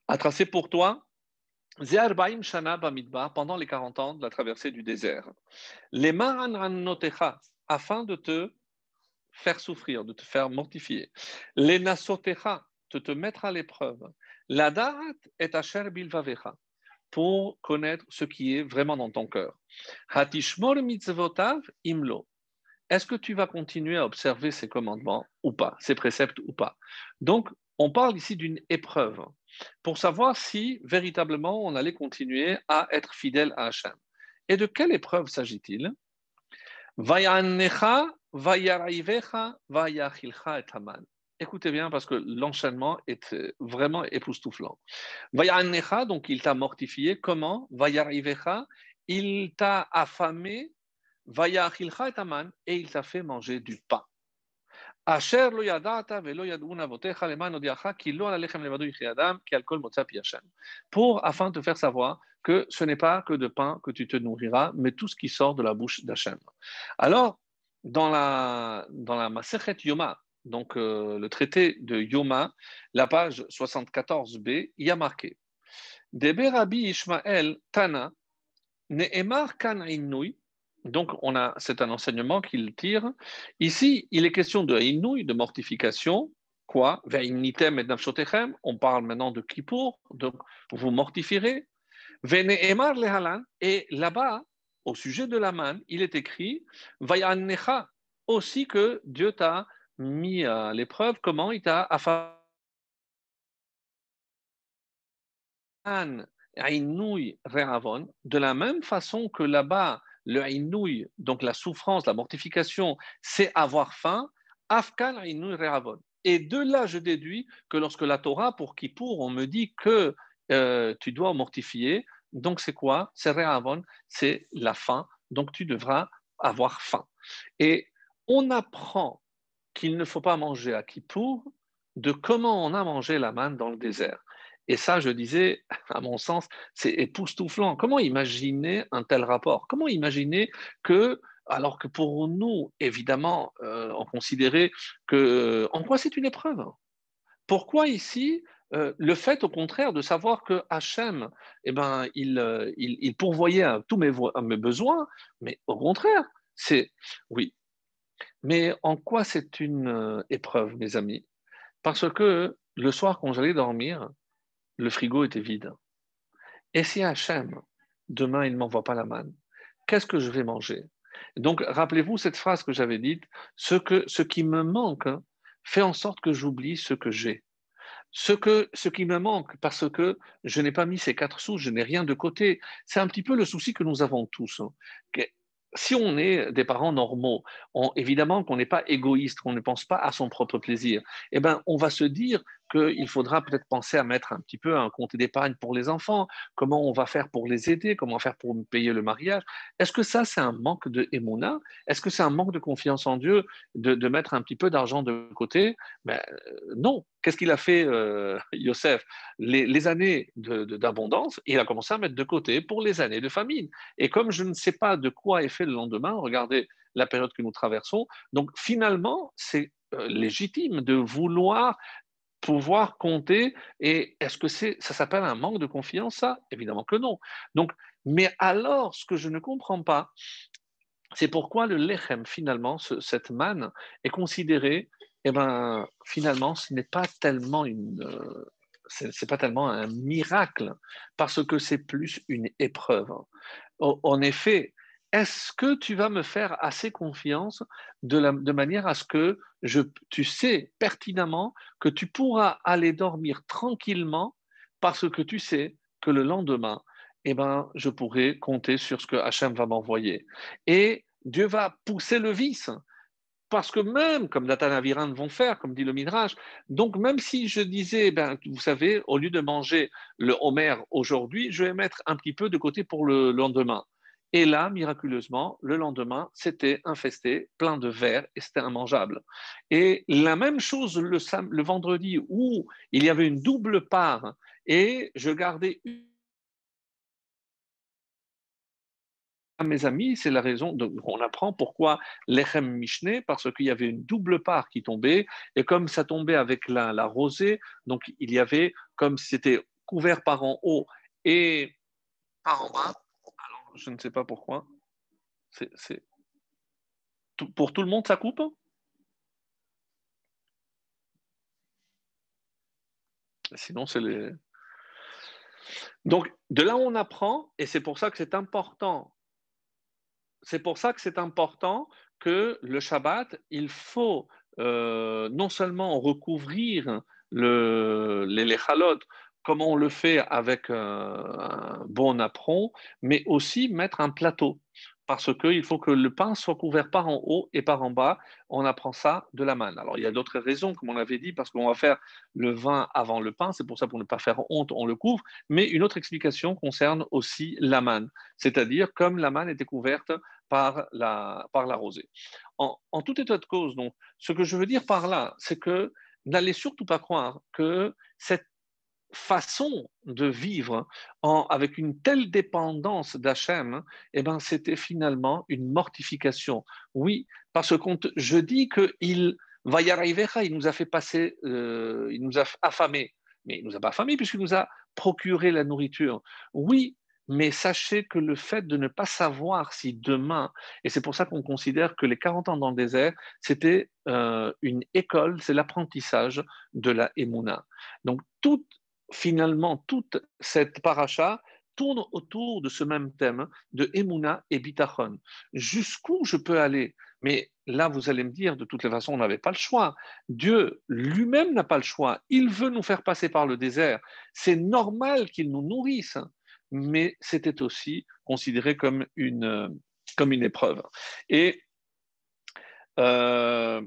a tracé pour toi Shana pendant les 40 ans de la traversée du désert. Les Marananotecha, afin de te faire souffrir, de te faire mortifier. Les Nasotecha, de te mettre à l'épreuve. La Darat est Asher Bilvavecha, pour connaître ce qui est vraiment dans ton cœur. Hatishmor mitzvotav imlo. est-ce que tu vas continuer à observer ces commandements ou pas, ces préceptes ou pas? Donc, on parle ici d'une épreuve pour savoir si véritablement on allait continuer à être fidèle à Hachem. Et de quelle épreuve s'agit-il? Écoutez bien parce que l'enchaînement est euh, vraiment époustouflant. donc il t'a mortifié. Comment? Il t'a affamé. et il t'a fait manger du pain. Pour, afin de faire savoir que ce n'est pas que de pain que tu te nourriras, mais tout ce qui sort de la bouche d'Hachem. Alors, dans la, dans la Masechet Yoma, donc euh, le traité de Yoma, la page 74b, il y a marqué Debe Rabbi Ishmael Tana, Ne'emar Kan donc, on a, c'est un enseignement qu'il tire. Ici, il est question de de mortification. Quoi? On parle maintenant de Kippour, donc vous mortifierez. Et là-bas, au sujet de la il est écrit aussi que Dieu t'a mis à l'épreuve, comment il t'a de la même façon que là-bas, le inouï, donc la souffrance, la mortification, c'est avoir faim. Afkan inouï re'avon. Et de là, je déduis que lorsque la Torah, pour Kippour, on me dit que euh, tu dois mortifier, donc c'est quoi? C'est re'avon, c'est la faim. Donc tu devras avoir faim. Et on apprend qu'il ne faut pas manger à Kippour de comment on a mangé la manne dans le désert. Et ça, je disais, à mon sens, c'est époustouflant. Comment imaginer un tel rapport? Comment imaginer que, alors que pour nous, évidemment, euh, on considérait que, euh, en quoi c'est une épreuve? Pourquoi ici euh, le fait, au contraire, de savoir que Hachem, eh ben, il, pourvoyait à tous mes besoins, mais au contraire, c'est oui. Mais en quoi c'est une épreuve, mes amis? Parce que le soir, quand j'allais dormir, le frigo était vide. Et si Hachem, demain, il ne m'envoie pas la manne, qu'est-ce que je vais manger? Donc, rappelez-vous cette phrase que j'avais dite, ce, que, ce qui me manque fait en sorte que j'oublie ce que j'ai. Ce, que, ce qui me manque, parce que je n'ai pas mis ces quatre sous, je n'ai rien de côté. C'est un petit peu le souci que nous avons tous. Si on est des parents normaux, évidemment qu'on n'est pas égoïste, qu'on ne pense pas à son propre plaisir, eh ben, on va se dire qu'il faudra peut-être penser à mettre un petit peu un compte d'épargne pour les enfants, comment on va faire pour les aider, comment faire pour payer le mariage? Est-ce que ça, c'est un manque de émouna Est-ce que c'est un manque de confiance en Dieu de, mettre un petit peu d'argent de côté? Ben, euh, Non. Qu'est-ce qu'il a fait, euh, Yosef? Les, années d'abondance, il a commencé à mettre de côté pour les années de famine. Et comme je ne sais pas de quoi est fait le lendemain, regardez la période que nous traversons, donc finalement, c'est euh, légitime de vouloir pouvoir compter. Et est-ce que c'est, ça s'appelle un manque de confiance, ça Évidemment que non. Donc, mais alors, ce que je ne comprends pas, c'est pourquoi le lechem, finalement, cette manne, est considéré, eh ben, finalement, ce n'est pas tellement une. Euh, c'est pas tellement un miracle, parce que c'est plus une épreuve. En effet, est-ce que tu vas me faire assez confiance de, manière à ce que tu sais pertinemment que tu pourras aller dormir tranquillement parce que tu sais que le lendemain, eh ben, je pourrai compter sur ce que Hachem va m'envoyer. Et Dieu va pousser le vice. Parce que même, comme Nathan Aviran vont faire, comme dit le Midrash, donc même si je disais, ben, vous savez, au lieu de manger le Homer aujourd'hui, je vais mettre un petit peu de côté pour le lendemain. Et là, miraculeusement, le lendemain, c'était infesté, plein de vers, et c'était immangeable. Et la même chose le, vendredi, où il y avait une double part, et je gardais une mes amis, c'est la raison, on apprend pourquoi l'Echem Mishneh, parce qu'il y avait une double part qui tombait, et comme ça tombait avec la, la rosée, donc il y avait, comme c'était couvert par en haut et par en bas, je ne sais pas pourquoi. C'est, Pour tout le monde, ça coupe? Sinon, c'est les. Donc, de là, on apprend, et c'est pour ça que c'est important. C'est pour ça que c'est important que le Shabbat, il faut euh, non seulement recouvrir le, les lechalot comme on le fait avec un bon apron, mais aussi mettre un plateau parce qu'il faut que le pain soit couvert par en haut et par en bas. On apprend ça de la manne. Alors, il y a d'autres raisons, comme on l'avait dit, parce qu'on va faire le vin avant le pain. C'est pour ça, pour ne pas faire honte, on le couvre. Mais une autre explication concerne aussi la manne, c'est-à-dire comme la manne était couverte par la, par rosée. En, en tout état de cause, donc, ce que je veux dire par là, c'est que n'allez surtout pas croire que cette façon de vivre en, avec une telle dépendance d'Hachem, eh ben, c'était finalement une mortification. Oui, parce que je dis qu'il va y arriver, il nous a fait passer, euh, il nous a affamés, mais il nous a pas affamés puisqu'il nous a procuré la nourriture. Oui, mais sachez que le fait de ne pas savoir si demain, et c'est pour ça qu'on considère que les 40 ans dans le désert, c'était euh, une école, c'est l'apprentissage de la Emouna. Donc toute finalement, toute cette paracha tourne autour de ce même thème de Emouna et Bitachon. Jusqu'où je peux aller? Mais là, vous allez me dire, de toutes les façons, on n'avait pas le choix. Dieu lui-même n'a pas le choix. Il veut nous faire passer par le désert. C'est normal qu'il nous nourrisse. Mais c'était aussi considéré comme une, comme une épreuve. Et euh,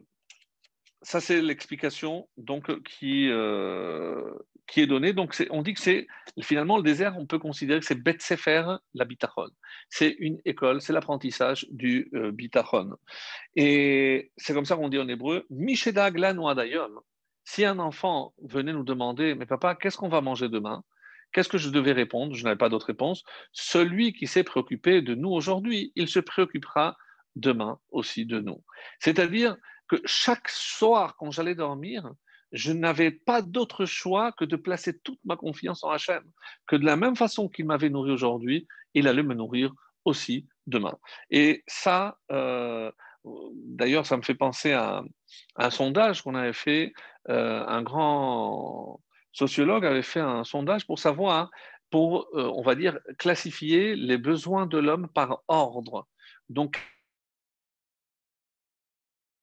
ça, c'est l'explication donc qui, euh, qui est donnée. Donc, on dit que c'est finalement le désert, on peut considérer que c'est Bet Sefer, la bitachon. C'est une école, c'est l'apprentissage du euh, bitachon. Et c'est comme ça qu'on dit en hébreu Misheda Glanwadayom. Si un enfant venait nous demander, mais papa, qu'est-ce qu'on va manger demain? Qu'est-ce que je devais répondre? Je n'avais pas d'autre réponse. Celui qui s'est préoccupé de nous aujourd'hui, il se préoccupera demain aussi de nous. C'est-à-dire, que chaque soir, quand j'allais dormir, je n'avais pas d'autre choix que de placer toute ma confiance en Hachem. Que de la même façon qu'il m'avait nourri aujourd'hui, il allait me nourrir aussi demain. Et ça, euh, d'ailleurs, ça me fait penser à, un sondage qu'on avait fait. Euh, un grand sociologue avait fait un sondage pour savoir, pour, euh, on va dire, classifier les besoins de l'homme par ordre. Donc,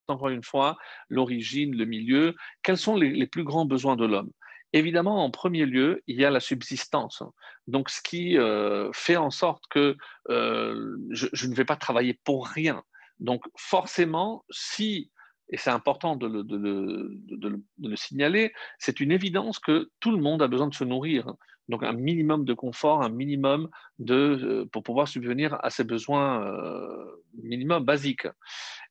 encore une fois, l'origine, le milieu, quels sont les, plus grands besoins de l'homme? Évidemment, en premier lieu, il y a la subsistance. Donc, ce qui euh, fait en sorte que euh, je, ne vais pas travailler pour rien. Donc, forcément, si, et c'est important de le, de le signaler, c'est une évidence que tout le monde a besoin de se nourrir. Donc, un minimum de confort, un minimum de, euh, pour pouvoir subvenir à ses besoins minimum basiques.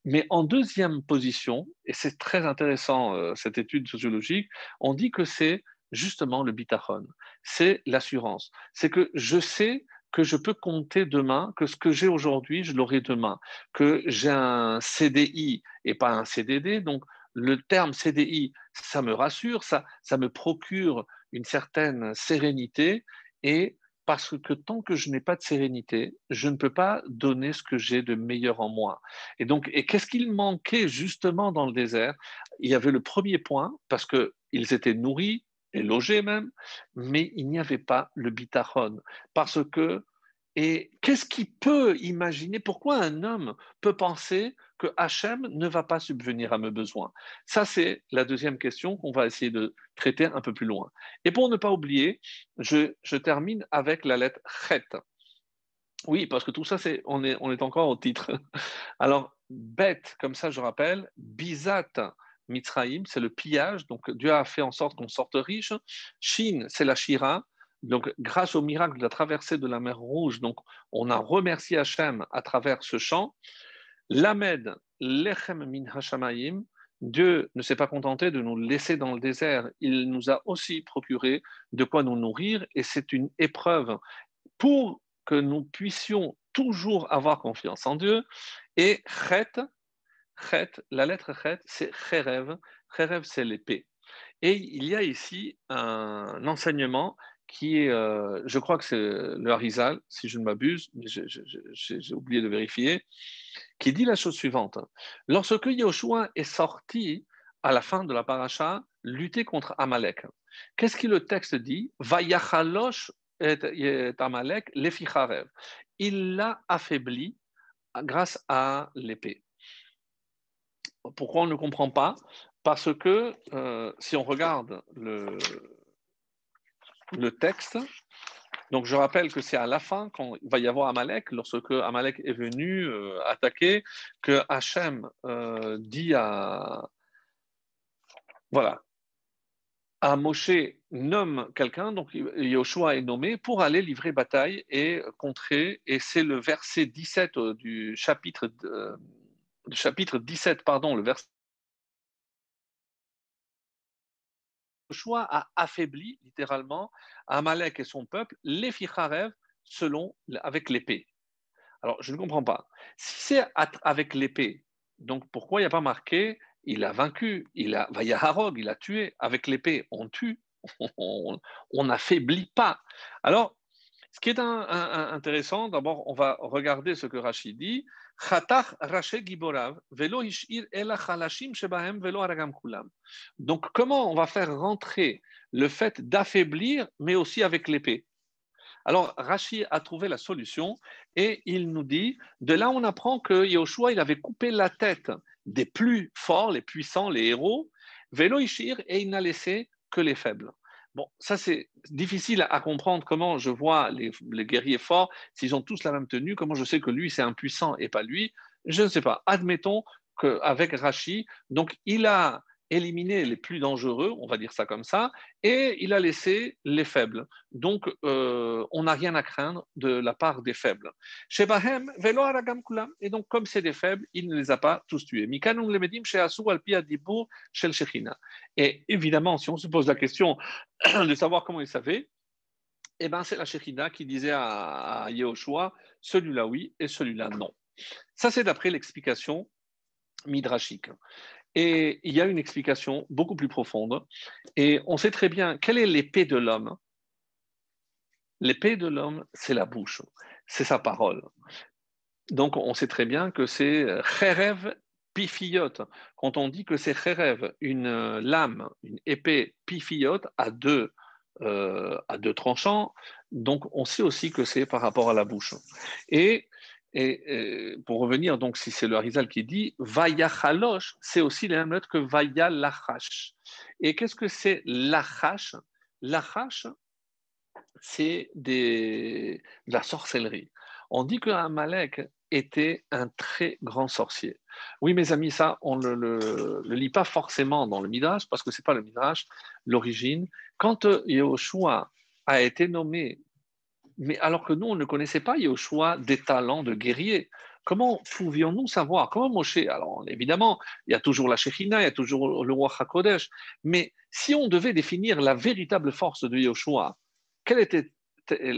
Mais en deuxième position, et c'est très intéressant euh, cette étude sociologique, on dit que c'est justement le bitachon, c'est l'assurance. C'est que je sais que je peux compter demain, que ce que j'ai aujourd'hui, je l'aurai demain, que j'ai un CDI et pas un CDD. Donc, le terme CDI, ça me rassure, ça, ça me procure une certaine sérénité et parce que tant que je n'ai pas de sérénité, je ne peux pas donner ce que j'ai de meilleur en moi. Et donc, et qu'est-ce qu'il manquait justement dans le désert? Il y avait le premier point, parce qu'ils étaient nourris et logés même, mais il n'y avait pas le bitachon, parce que et qu'est-ce qui peut imaginer? Pourquoi un homme peut penser que Hachem ne va pas subvenir à mes besoins Ça, c'est la deuxième question qu'on va essayer de traiter un peu plus loin. Et pour ne pas oublier, je, termine avec la lettre Chet. Oui, parce que tout ça, c'est, on, est, encore au titre. (laughs) Alors, bête, comme ça, je rappelle, Bizat Mitzraïm, c'est le pillage. Donc, Dieu a fait en sorte qu'on sorte riche. Shin, c'est la Shira. Donc, grâce au miracle de la traversée de la mer Rouge, donc, on a remercié Hachem à travers ce chant. Lamed, Lechem min Hashamayim, Dieu ne s'est pas contenté de nous laisser dans le désert, il nous a aussi procuré de quoi nous nourrir et c'est une épreuve pour que nous puissions toujours avoir confiance en Dieu. Et Chet, la lettre Chet, c'est Cherev. Cherev, c'est l'épée. Et il y a ici un enseignement qui est, euh, je crois que c'est le Harizal, si je ne m'abuse, mais j'ai oublié de vérifier, qui dit la chose suivante. Lorsque Yoshua est sorti à la fin de la paracha, lutter contre Amalek, qu'est-ce que le texte dit? Vayachalosh et Amalek leficharev. Il l'a affaibli grâce à l'épée. pourquoi on ne comprend pas? Parce que euh, si on regarde le, le texte, donc je rappelle que c'est à la fin, quand il va y avoir Amalek, lorsque Amalek est venu euh, attaquer, que Hachem euh, dit à. Voilà. À Moshe, nomme quelqu'un, donc Yoshua est nommé pour aller livrer bataille et contrer, et c'est le verset 17 du chapitre chapitre 17, pardon, le verset. Joshua a affaibli littéralement Amalek et son peuple, les Ficharev, selon, avec l'épée. Alors, je ne comprends pas. Si c'est avec l'épée, donc pourquoi il n'y a pas marqué il a vaincu, il a Vayaharog, il a tué avec l'épée, on tue, (laughs) on n'affaiblit pas. Alors, ce qui est intéressant, d'abord, on va regarder ce que Rachid dit. Donc, comment on va faire rentrer le fait d'affaiblir, mais aussi avec l'épée? Alors, Rachid a trouvé la solution et il nous dit, de là on apprend que Yahushua, il avait coupé la tête des plus forts, les puissants, les héros, Velo Ishir, et il n'a laissé que les faibles. Bon, ça c'est difficile à comprendre comment je vois les, guerriers forts, s'ils ont tous la même tenue, comment je sais que lui c'est impuissant et pas lui, je ne sais pas. Admettons qu'avec Rachi, donc il a éliminé les plus dangereux, on va dire ça comme ça, et il a laissé les faibles. Donc, euh, on n'a rien à craindre de la part des faibles. Velo Kulam, et donc comme c'est des faibles, il ne les a pas tous tués. Mikanum Dibur, chez Shechina. Et évidemment, si on se pose la question (clears throat) de savoir comment il savait, eh ben, c'est la Shechina qui disait à, à celui-là oui et celui-là non. Ça, c'est d'après l'explication midrashique. Et il y a une explication beaucoup plus profonde. Et on sait très bien quelle est l'épée de l'homme. L'épée de l'homme, c'est la bouche, c'est sa parole. Donc on sait très bien que c'est Cherev pifiote. Quand on dit que c'est Cherev, une lame, une épée pifiote à deux, euh, à deux tranchants, donc on sait aussi que c'est par rapport à la bouche. Et et, pour revenir, donc, si c'est le Harizal qui dit Vayachalosh, c'est aussi la même lettre que Vayalachash. Et qu'est-ce que c'est Lachash? Lachash, c'est de la sorcellerie. On dit que Amalek était un très grand sorcier. Oui, mes amis, ça, on ne le, lit pas forcément dans le Midrash, parce que ce n'est pas le Midrash, l'origine. Quand Yahushua a été nommé mais alors que nous, on ne connaissait pas Yoshua des talents de guerrier. Comment pouvions-nous savoir? Comment Moshe Alors, évidemment, il y a toujours la Shechina, il y a toujours le roi Hakodesh, mais si on devait définir la véritable force de Yoshua, quelle était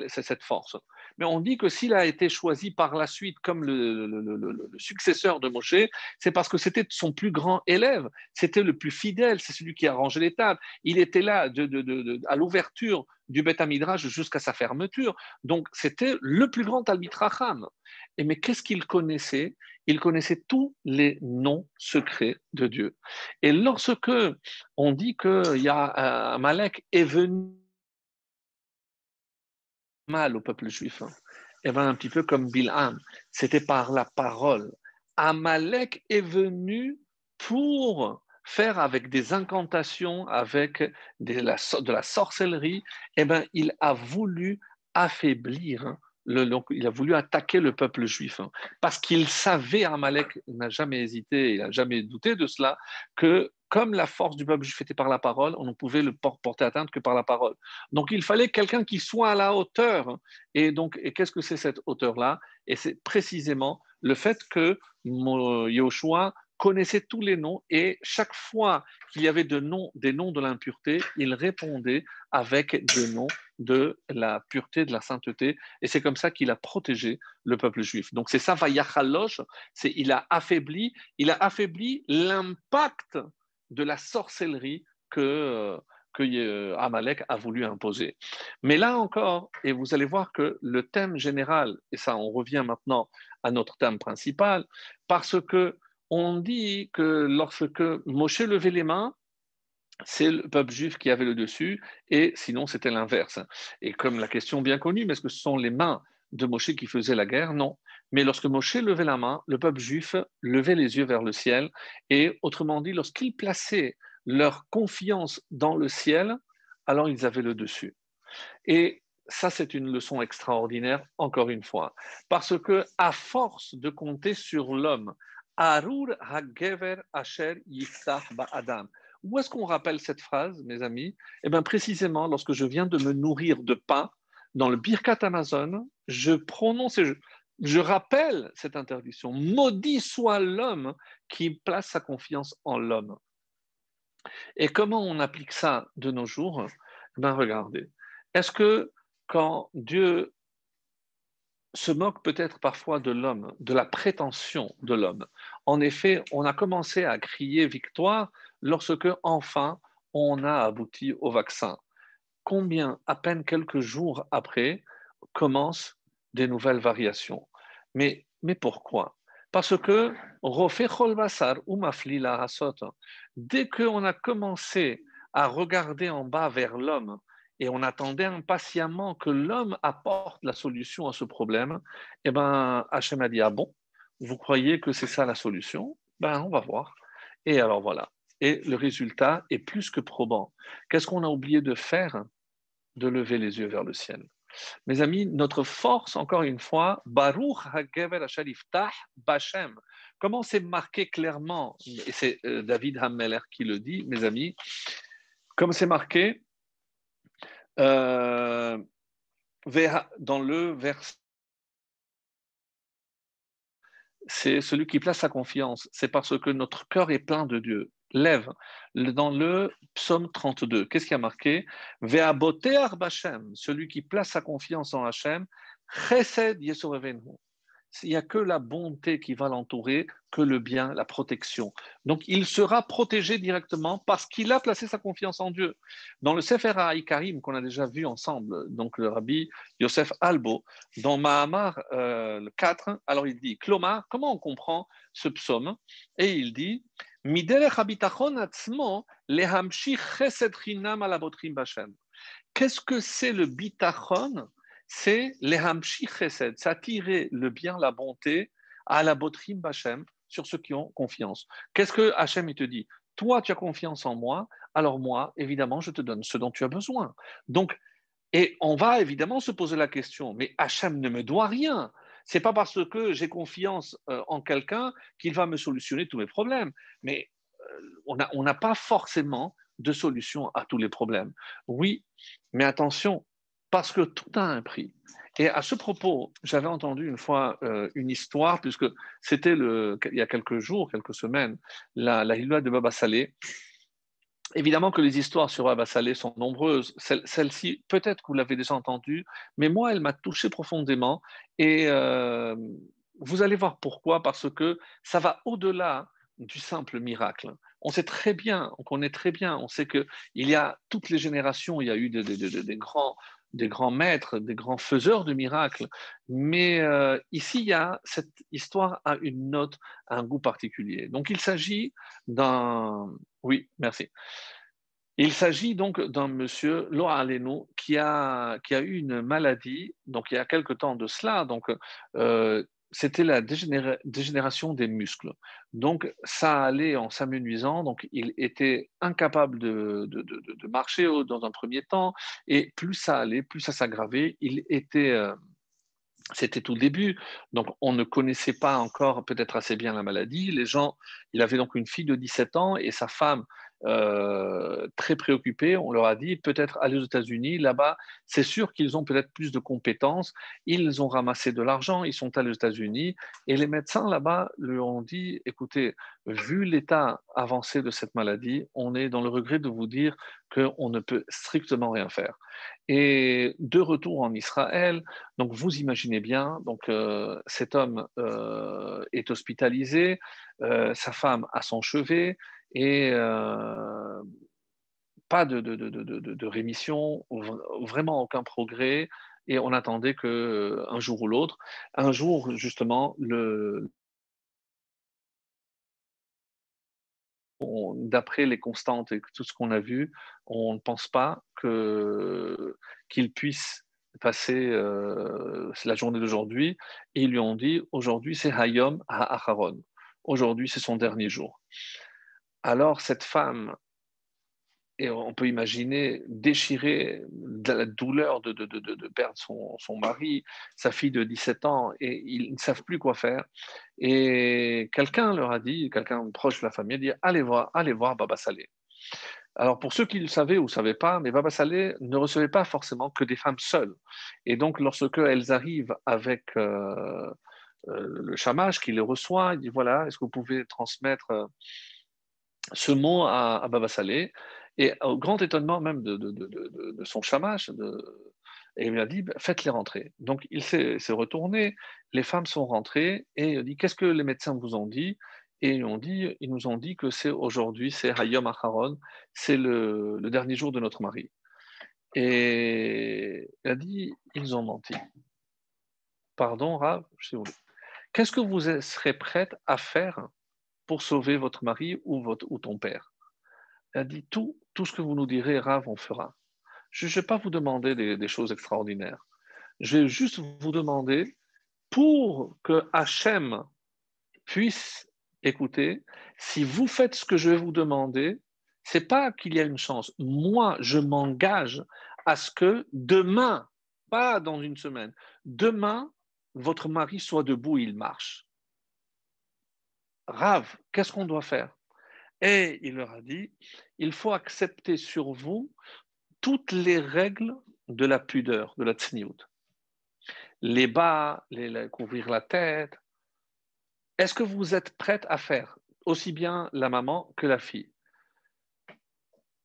cette force mais on dit que s'il a été choisi par la suite comme le, successeur de Moshe, c'est parce que c'était son plus grand élève, c'était le plus fidèle, c'est celui qui a rangé les tables. Il était là de, à l'ouverture du Beth Midrash jusqu'à sa fermeture. Donc c'était le plus grand Albitracham. Et mais qu'est-ce qu'il connaissait? Il connaissait tous les noms secrets de Dieu. Et lorsque on dit que y a Malek est venu mal au peuple juif. Hein. Et ben, un petit peu comme Bilham, c'était par la parole. Amalek est venu pour faire avec des incantations, avec de la, sorcellerie, et ben, il a voulu affaiblir hein, le, il a voulu attaquer le peuple juif hein. parce qu'il savait, Amalek n'a jamais hésité, il n'a jamais douté de cela, que comme la force du peuple juif était par la parole, on ne pouvait le porter atteinte que par la parole. Donc il fallait quelqu'un qui soit à la hauteur. Et donc, et qu'est-ce que c'est cette hauteur-là? Et c'est précisément le fait que Yoshua connaissait tous les noms et chaque fois qu'il y avait de noms, des noms de l'impureté, il répondait avec des noms de la pureté, de la sainteté. Et c'est comme ça qu'il a protégé le peuple juif. Donc c'est ça, Vayachalosh, c'est il a affaibli, il a affaibli l'impact de la sorcellerie que, que euh, Amalek a voulu imposer. Mais là encore, et vous allez voir que le thème général, et ça on revient maintenant à notre thème principal, parce que on dit que lorsque Moshe levait les mains, c'est le peuple juif qui avait le dessus, et sinon c'était l'inverse. Et comme la question bien connue, mais est-ce que ce sont les mains de Moshe qui faisait la guerre, non. Mais lorsque Moshe levait la main, le peuple juif levait les yeux vers le ciel, et autrement dit, lorsqu'ils plaçaient leur confiance dans le ciel, alors ils avaient le dessus. Et ça, c'est une leçon extraordinaire, encore une fois, parce que à force de compter sur l'homme, Arur Hagever Asher Yiftach Ba'adam. Où est-ce qu'on rappelle cette phrase, mes amis? Eh bien, précisément, lorsque je viens de me nourrir de pain, dans le Birkat Amazon, je prononce et je, rappelle cette interdiction. Maudit soit l'homme qui place sa confiance en l'homme. Et comment on applique ça de nos jours? Eh Ben regardez. Est-ce que quand Dieu se moque peut-être parfois de l'homme, de la prétention de l'homme. En effet, on a commencé à crier victoire lorsque enfin on a abouti au vaccin. Combien, à peine quelques jours après, commencent des nouvelles variations Mais, mais pourquoi? Parce que dès qu'on a commencé à regarder en bas vers l'homme et on attendait impatiemment que l'homme apporte la solution à ce problème, eh ben, Hachem a dit Ah bon, vous croyez que c'est ça la solution? Ben, on va voir. Et alors voilà. Et le résultat est plus que probant. Qu'est-ce qu'on a oublié de faire? De lever les yeux vers le ciel. Mes amis, notre force, encore une fois, Baruch HaGever Tah Bashem. Comment c'est marqué clairement, et c'est euh, David Hammeler qui le dit, mes amis, comme c'est marqué, euh, dans le verset, c'est celui qui place sa confiance. C'est parce que notre cœur est plein de Dieu. Lève. Dans le psaume 32, qu'est-ce qui a marqué? Celui qui place sa confiance en Hachem, chesed il n'y a que la bonté qui va l'entourer, que le bien, la protection. Donc il sera protégé directement parce qu'il a placé sa confiance en Dieu. Dans le Sefer Karim qu'on a déjà vu ensemble, donc le rabbi Yosef Albo, dans Mahamar euh, 4, alors il dit, Kloma, comment on comprend ce psaume? Et il dit, Qu'est-ce que c'est le bitachon c'est les hamshi chesed, s'attirer le bien, la bonté à la botrim bachem sur ceux qui ont confiance. Qu'est-ce que Hachem il te dit? Toi, tu as confiance en moi, alors moi, évidemment, je te donne ce dont tu as besoin. Donc, et on va évidemment se poser la question, mais Hachem ne me doit rien. C'est pas parce que j'ai confiance euh, en quelqu'un qu'il va me solutionner tous mes problèmes. Mais euh, on n'a pas forcément de solution à tous les problèmes. Oui, mais attention, parce que tout a un prix. Et à ce propos, j'avais entendu une fois euh, une histoire, puisque c'était il y a quelques jours, quelques semaines, la, la de Baba Salé. Évidemment que les histoires sur Baba Salé sont nombreuses. Celle-ci, peut-être que vous l'avez déjà entendue, mais moi, elle m'a touché profondément. Et euh, vous allez voir pourquoi, parce que ça va au-delà du simple miracle. On sait très bien, on connaît très bien, on sait qu'il y a toutes les générations, il y a eu des grands des grands maîtres, des grands faiseurs de miracles. Mais euh, ici, il y a, cette histoire a une note, un goût particulier. Donc, il s'agit d'un. Oui, merci. Il s'agit donc d'un monsieur, Loa Aleno, qui a, qui a eu une maladie, donc il y a quelque temps de cela. Donc, euh, c'était la dégénération des muscles. Donc, ça allait en s'amenuisant. Donc, il était incapable de, marcher dans un premier temps. Et plus ça allait, plus ça s'aggravait. Il était. Euh, c'était tout le début, donc on ne connaissait pas encore peut-être assez bien la maladie. Les gens, il avait donc une fille de 17 ans et sa femme euh, très préoccupés. On leur a dit peut-être aller aux États-Unis. Là-bas, c'est sûr qu'ils ont peut-être plus de compétences. Ils ont ramassé de l'argent, ils sont allés aux États-Unis. Et les médecins là-bas leur ont dit écoutez, vu l'état avancé de cette maladie, on est dans le regret de vous dire qu'on ne peut strictement rien faire. Et de retour en Israël, donc vous imaginez bien, donc euh, cet homme euh, est hospitalisé, sa femme a son chevet, et euh, pas de, de, de, de, rémission, vraiment aucun progrès, et on attendait que euh, un jour ou l'autre, un jour justement, le, d'après les constantes et tout ce qu'on a vu, on ne pense pas que, qu'il puisse passer la journée d'aujourd'hui et ils lui ont dit aujourd'hui c'est Hayom Ha'acharon. Aujourd'hui c'est son dernier jour. Alors cette femme et on peut imaginer déchirer la douleur de, de, perdre son, son, mari, sa fille de 17 ans, et ils ne savent plus quoi faire. Et quelqu'un leur a dit, quelqu'un proche de la famille, a dit Allez voir, allez voir Baba Salé. Alors, pour ceux qui le savaient ou ne savaient pas, mais Baba Salé ne recevait pas forcément que des femmes seules. Et donc, lorsque elles arrivent avec euh, euh, le chamage qui les reçoit, il dit Voilà, est-ce que vous pouvez transmettre euh, ce mot à, à Baba Salé et au grand étonnement même de, son chamash, et il lui a dit bah, faites-les rentrer. Donc il s'est retourné, les femmes sont rentrées et il a dit qu'est-ce que les médecins vous ont dit? Et ils, ont dit, ils nous ont dit que c'est aujourd'hui, c'est Hayom Acharon, c'est le, dernier jour de notre mari. Et il a dit ils ont menti. Pardon, Rav, Qu'est-ce que vous serez prête à faire pour sauver votre mari ou, votre, ton père Elle a dit tout, tout ce que vous nous direz, Rav, on fera. Je ne vais pas vous demander des, choses extraordinaires. Je vais juste vous demander, pour que Hachem puisse écouter, si vous faites ce que je vais vous demander, c'est pas qu'il y a une chance. Moi, je m'engage à ce que demain, pas dans une semaine, demain, votre mari soit debout, il marche. Rav, qu'est-ce qu'on doit faire? Et il leur a dit, il faut accepter sur vous toutes les règles de la pudeur, de la tsniout. Les bas, les, couvrir la tête. Est-ce que vous êtes prête à faire aussi bien la maman que la fille?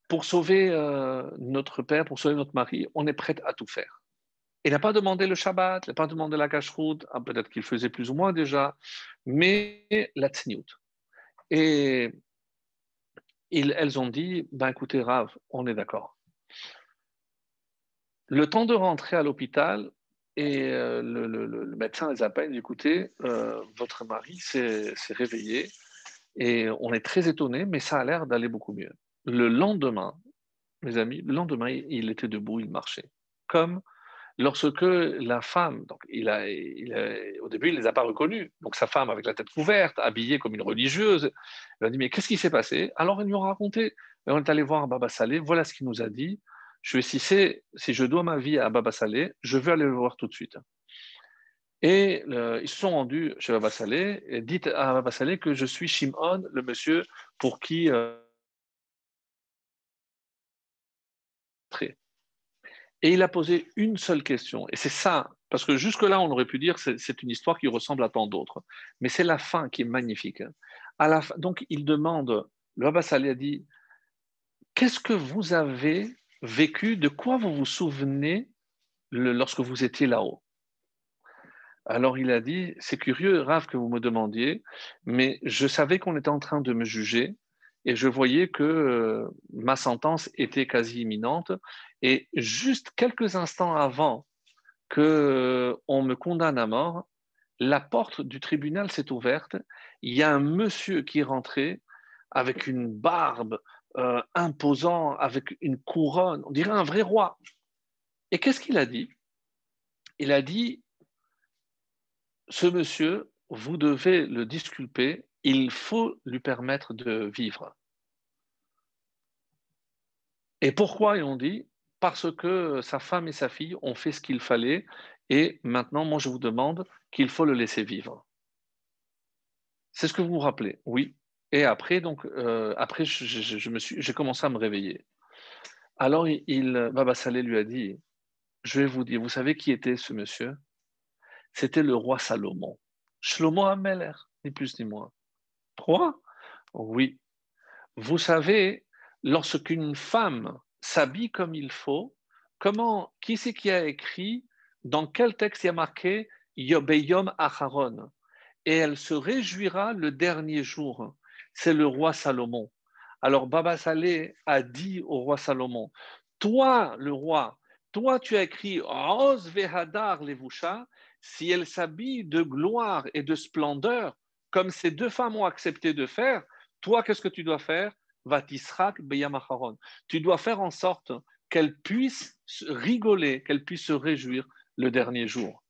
Pour sauver euh, notre père, pour sauver notre mari, on est prête à tout faire. Il n'a pas demandé le Shabbat, il n'a pas demandé la cache ah, peut-être qu'il faisait plus ou moins déjà, mais la tsniout. Et elles ont dit, ben écoutez Rav, on est d'accord. Le temps de rentrer à l'hôpital, et euh, le, médecin les appelle, écoutez, euh, votre mari s'est réveillé, et on est très étonné, mais ça a l'air d'aller beaucoup mieux. Le lendemain, mes amis, le lendemain, il était debout, il marchait, comme lorsque la femme, donc il a, au début, il ne les a pas reconnus. Donc sa femme, avec la tête couverte, habillée comme une religieuse, elle a dit Mais qu'est-ce qui s'est passé? Alors elle lui a raconté. on est allé voir Baba Salé, voilà ce qu'il nous a dit. Je vais, si, si je dois ma vie à Baba Salé, je veux aller le voir tout de suite. Et ils se sont rendus chez Baba Salé et dit à Baba Salé que je suis Shimon, le monsieur pour qui. Euh, Et il a posé une seule question. Et c'est ça, parce que jusque-là, on aurait pu dire que c'est une histoire qui ressemble à tant d'autres. Mais c'est la fin qui est magnifique. Donc, il demande, le Ali a dit, qu'est-ce que vous avez vécu, de quoi vous vous souvenez lorsque vous étiez là-haut? Alors il a dit, c'est curieux, Rav, que vous me demandiez, mais je savais qu'on était en train de me juger et je voyais que euh, ma sentence était quasi imminente. Et juste quelques instants avant que euh, on me condamne à mort, la porte du tribunal s'est ouverte. Il y a un monsieur qui est rentré avec une barbe euh, imposant, avec une couronne, on dirait un vrai roi. Et qu'est-ce qu'il a dit? Il a dit, ce monsieur, vous devez le disculper, il faut lui permettre de vivre. Et pourquoi ils ont dit Parce que sa femme et sa fille ont fait ce qu'il fallait, et maintenant, moi, je vous demande qu'il faut le laisser vivre. C'est ce que vous vous rappelez, oui. Et après, donc, euh, après, je, j'ai commencé à me réveiller. Alors, il, Baba Saleh lui a dit, je vais vous dire, vous savez qui était ce monsieur? C'était le roi Salomon. Shlomo Ameler, ni plus ni moins. Roi Oui. Vous savez, lorsqu'une femme s'habille comme il faut, comment, qui c'est qui a écrit, dans quel texte il y a marqué Yobeyom Acharon? Et elle se réjouira le dernier jour. C'est le roi Salomon. Alors Baba Saleh a dit au roi Salomon Toi, le roi, toi tu as écrit Oz Vehadar si elle s'habille de gloire et de splendeur, comme ces deux femmes ont accepté de faire, toi, qu'est-ce que tu dois faire? Tu dois faire en sorte qu'elle puisse rigoler, qu'elle puisse se réjouir le dernier jour.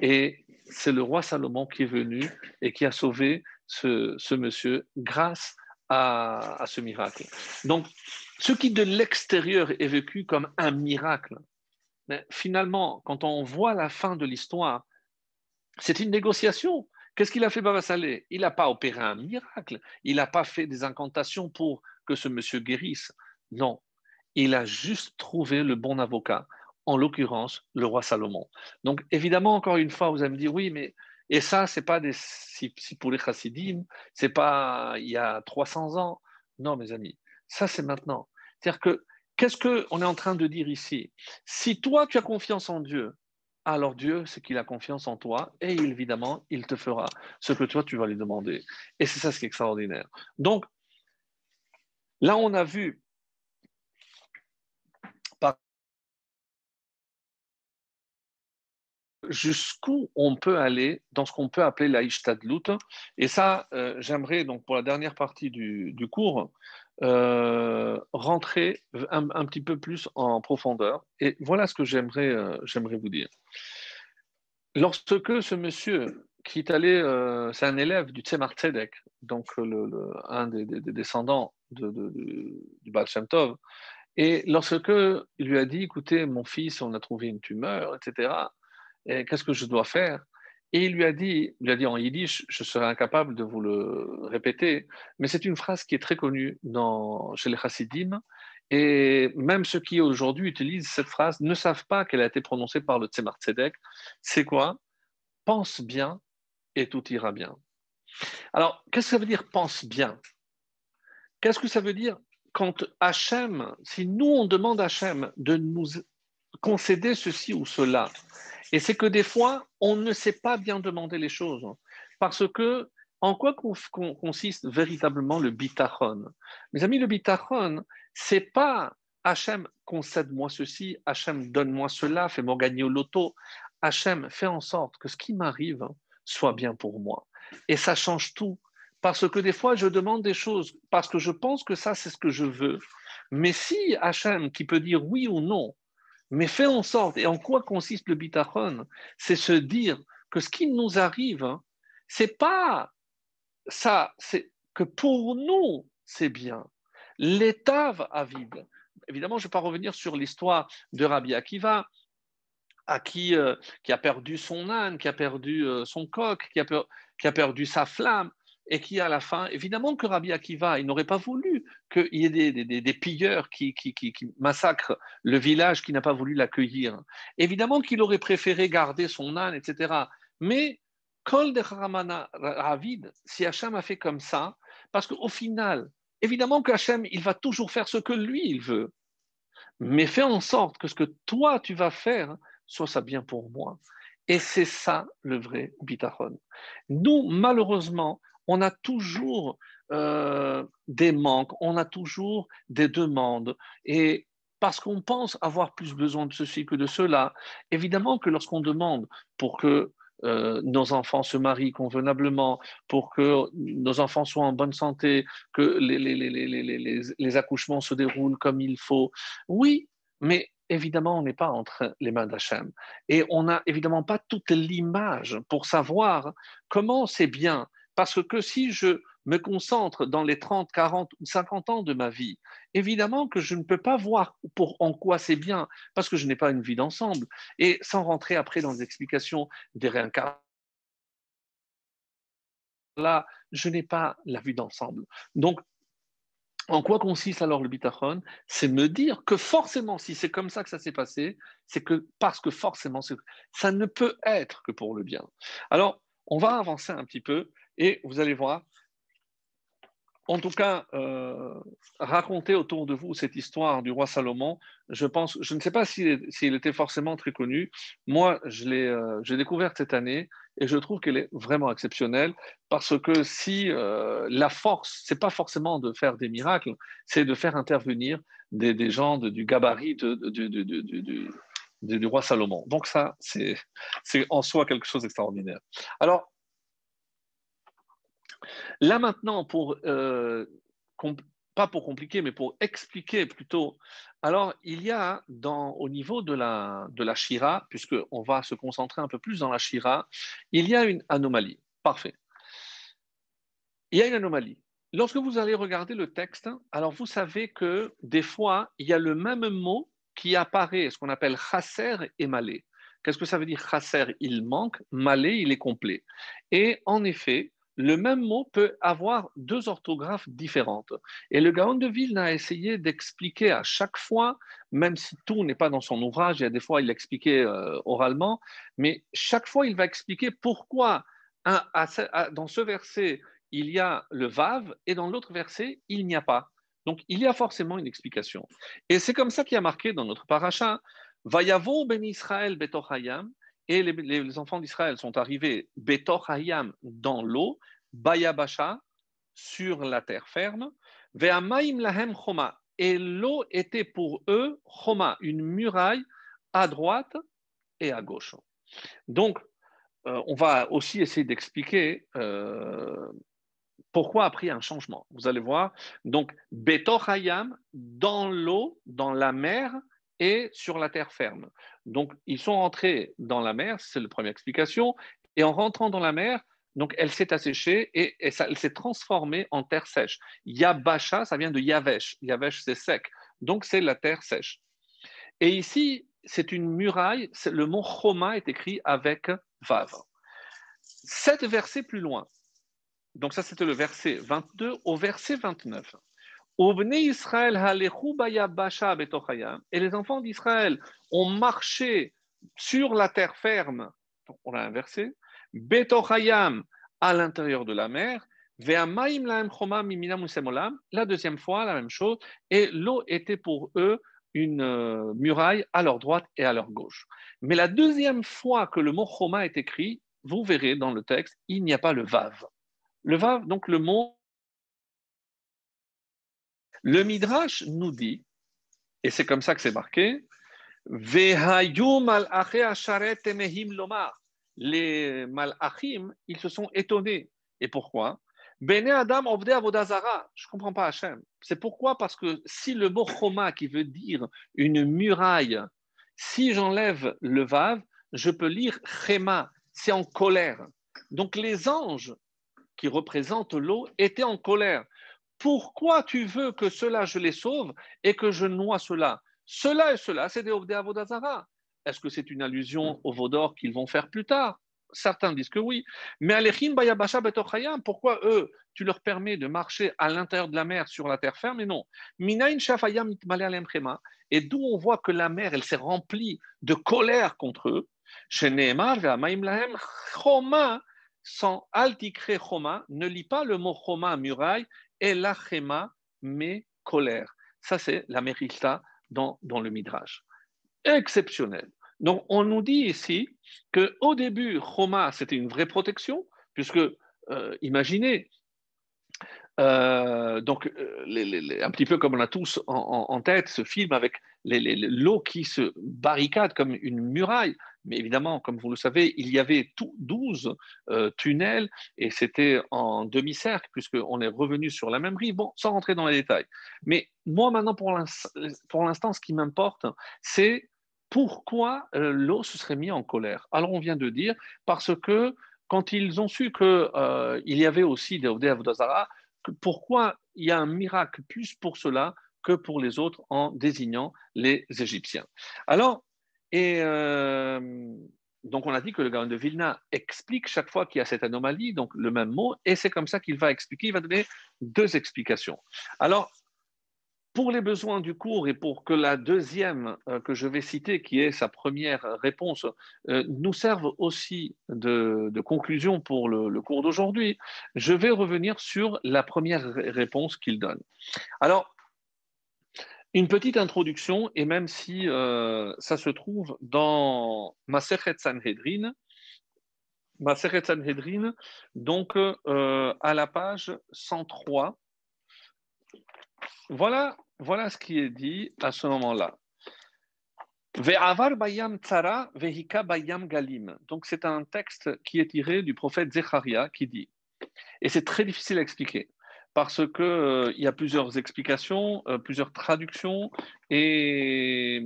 Et c'est le roi Salomon qui est venu et qui a sauvé ce, monsieur grâce à, ce miracle. Donc, ce qui de l'extérieur est vécu comme un miracle, mais finalement, quand on voit la fin de l'histoire, c'est une négociation. Qu'est-ce qu'il a fait Baba Saleh? Il n'a pas opéré un miracle, il n'a pas fait des incantations pour que ce monsieur guérisse. Non, il a juste trouvé le bon avocat, en l'occurrence le roi Salomon. Donc évidemment, encore une fois, vous allez me dire, oui, mais et ça, c'est pas des, si, pour les chassidim, c'est pas il y a 300 ans. Non, mes amis, ça c'est maintenant. C'est-à-dire que qu'est-ce qu'on est en train de dire ici? Si toi tu as confiance en Dieu, alors Dieu, c'est qu'il a confiance en toi et évidemment, il te fera ce que toi tu vas lui demander. Et c'est ça ce qui est extraordinaire. Donc là, on a vu jusqu'où on peut aller dans ce qu'on peut appeler la Ishtadlut. Et ça, euh, j'aimerais donc pour la dernière partie du, cours euh, rentrer un, petit peu plus en profondeur. Et voilà ce que j'aimerais euh, j'aimerais vous dire. Lorsque ce monsieur qui est allé, c'est un élève du Tzemar Tzedek, donc le, un des, descendants de, du Baal Tov, et lorsque il lui a dit, écoutez, mon fils, on a trouvé une tumeur, etc., qu'est-ce que je dois faire? Et il lui a dit, il lui a dit en yiddish, je serais incapable de vous le répéter, mais c'est une phrase qui est très connue dans, chez les chassidim, et même ceux qui aujourd'hui utilisent cette phrase ne savent pas qu'elle a été prononcée par le Tzemar Tzedek. C'est quoi? Pense bien et tout ira bien. Alors, qu'est-ce que ça veut dire pense bien? Qu'est-ce que ça veut dire quand Hachem, si nous on demande à Hachem de nous concéder ceci ou cela, et c'est que des fois, on ne sait pas bien demander les choses. Parce que, en quoi consiste véritablement le bitachon? Mes amis, le bitachon, c'est pas Hachem, concède-moi ceci, Hachem, donne-moi cela, fais-moi gagner au loto. Hachem, fais en sorte que ce qui m'arrive soit bien pour moi. Et ça change tout. Parce que des fois, je demande des choses parce que je pense que ça, c'est ce que je veux. Mais si Hachem, qui peut dire oui ou non, mais fais en sorte, et en quoi consiste le bitachon? C'est se dire que ce qui nous arrive, hein, c'est pas ça, c'est que pour nous, c'est bien. L'état va vide. Évidemment, je ne vais pas revenir sur l'histoire de Rabbi Akiva, euh, qui a perdu son âne, qui a perdu euh, son coq, qui a perdu sa flamme et qui, à la fin, évidemment que Rabbi Akiva, il n'aurait pas voulu qu'il y ait des, pilleurs qui, massacrent le village qui n'a pas voulu l'accueillir. Évidemment qu'il aurait préféré garder son âne, etc. Mais, Kol de Ravid, si Hachem a fait comme ça, parce qu'au final, évidemment que Hachem, il va toujours faire ce que lui, il veut. Mais fais en sorte que ce que toi, tu vas faire, soit ça bien pour moi. Et c'est ça le vrai bitachon. Nous, malheureusement, on a toujours euh, des manques, on a toujours des demandes. Et parce qu'on pense avoir plus besoin de ceci que de cela, évidemment que lorsqu'on demande pour que euh, nos enfants se marient convenablement, pour que nos enfants soient en bonne santé, que les, les accouchements se déroulent comme il faut, oui, mais évidemment, on n'est pas entre les mains d'Hachem. Et on n'a évidemment pas toute l'image pour savoir comment c'est bien parce que si je me concentre dans les 30, 40 ou 50 ans de ma vie, évidemment que je ne peux pas voir en quoi c'est bien, parce que je n'ai pas une vie d'ensemble. Et sans rentrer après dans les explications des réincarnations, là, je n'ai pas la vue d'ensemble. Donc, en quoi consiste alors le bitachon? C'est me dire que forcément, si c'est comme ça que ça s'est passé, c'est que parce que forcément, ça ne peut être que pour le bien. Alors, on va avancer un petit peu et vous allez voir, en tout cas, euh, raconter autour de vous cette histoire du roi Salomon, je pense, je ne sais pas s'il était forcément très connu. Moi, je l'ai euh, découverte cette année et je trouve qu'elle est vraiment exceptionnelle parce que si euh, la force, c'est pas forcément de faire des miracles, c'est de faire intervenir des, gens du gabarit du roi Salomon. Donc ça, c'est en soi quelque chose d'extraordinaire. Alors, Là maintenant, pour euh, pas pour compliquer, mais pour expliquer plutôt. Alors, il y a dans, au niveau de la, de la Shira, puisqu'on va se concentrer un peu plus dans la Shira, il y a une anomalie. Parfait. Il y a une anomalie. Lorsque vous allez regarder le texte, alors vous savez que des fois, il y a le même mot qui apparaît, ce qu'on appelle chasser et malé. Qu'est-ce que ça veut dire chasser Il manque, malé, il est complet. Et en effet, le même mot peut avoir deux orthographes différentes. Et le Gaon de Vilna a essayé d'expliquer à chaque fois, même si tout n'est pas dans son ouvrage, y a des fois il l'expliquait euh, oralement, mais chaque fois il va expliquer pourquoi dans ce verset il y a le Vav et dans l'autre verset il n'y a pas. Donc il y a forcément une explication. Et c'est comme ça qu'il y a marqué dans notre paracha, Vayavo ben Israël betochayam, et les, enfants d'Israël sont arrivés betochayam dans l'eau, bayabasha sur la terre ferme, ve'amaim lahem choma, et l'eau était pour eux choma, une muraille à droite et à gauche. Donc, euh, on va aussi essayer d'expliquer euh, pourquoi a pris un changement Vous allez voir. Donc, Betor Hayam, dans l'eau, dans la mer et sur la terre ferme. Donc, ils sont rentrés dans la mer, c'est la première explication. Et en rentrant dans la mer, donc elle s'est asséchée et, elle s'est transformée en terre sèche. Yabasha, ça vient de Yavesh. Yavesh, c'est sec. Donc, c'est la terre sèche. Et ici, c'est une muraille. Le mot Choma est écrit avec Vav. Sept versets plus loin, donc ça, c'était le verset 22 au verset 29. Et les enfants d'Israël ont marché sur la terre ferme. on a inversé. Betochayam à l'intérieur de la mer. La deuxième fois, la même chose. Et l'eau était pour eux une euh, muraille à leur droite et à leur gauche. Mais la deuxième fois que le mot choma est écrit, vous verrez dans le texte, il n'y a pas le vav. Le Vav, donc le mot. Le Midrash nous dit, et c'est comme ça que c'est marqué, les malachim, ils se sont étonnés. Et pourquoi? Bene Adam. Je ne comprends pas Hachem. C'est pourquoi? Parce que si le mot choma, qui veut dire une muraille, si j'enlève le vav, je peux lire chema, c'est en colère. Donc les anges qui représente l'eau, était en colère. Pourquoi tu veux que cela je les sauve et que je noie cela? Cela et cela, c'est des Ovdé Avodazara. Est-ce que c'est une allusion au Vaudor qu'ils vont faire plus tard? Certains disent que oui. Mais Alechin Bayabasha Betochayam, pourquoi eux, tu leur permets de marcher à l'intérieur de la mer sur la terre ferme? Et non. Minain Shafayam Et d'où on voit que la mer, elle s'est remplie de colère contre eux. Chez Nehemar, Choma, sans altikre choma, ne lit pas le mot choma muraille, et la chema, mais colère. Ça, c'est la mérita dans, dans le Midrash. Exceptionnel. Donc, on nous dit ici qu'au début, choma, c'était une vraie protection, puisque, euh, imaginez, euh, donc, euh, un petit peu comme on a tous en, tête ce film avec l'eau qui se barricade comme une muraille. Mais évidemment, comme vous le savez, il y avait tout, 12 euh, tunnels et c'était en demi-cercle puisqu'on est revenu sur la même rive. Bon, sans rentrer dans les détails. Mais moi, maintenant, pour l'instant, ce qui m'importe, c'est pourquoi l'eau se serait mise en colère. Alors, on vient de dire parce que quand ils ont su qu'il y avait aussi des Odeh Avodazara, pourquoi il y a un miracle plus pour cela que pour les autres en désignant les Égyptiens. Alors, et euh, donc on a dit que le Gaon de Vilna explique chaque fois qu'il y a cette anomalie, donc le même mot, et c'est comme ça qu'il va expliquer, il va donner deux explications. Alors, pour les besoins du cours et pour que la deuxième euh, que je vais citer, qui est sa première réponse, euh, nous serve aussi de, conclusion pour le, cours d'aujourd'hui, je vais revenir sur la première réponse qu'il donne. Alors, une petite introduction, et même si euh, ça se trouve dans Masechet Sanhedrin, Masechet Sanhedrin, donc à la page 103, voilà ce qui est dit à ce moment-là. bayam tsara vehika bayam galim. Donc c'est un texte qui est tiré du prophète Zecharia qui dit, et c'est très difficile à expliquer. Parce qu'il euh, y a plusieurs explications, euh, plusieurs traductions, et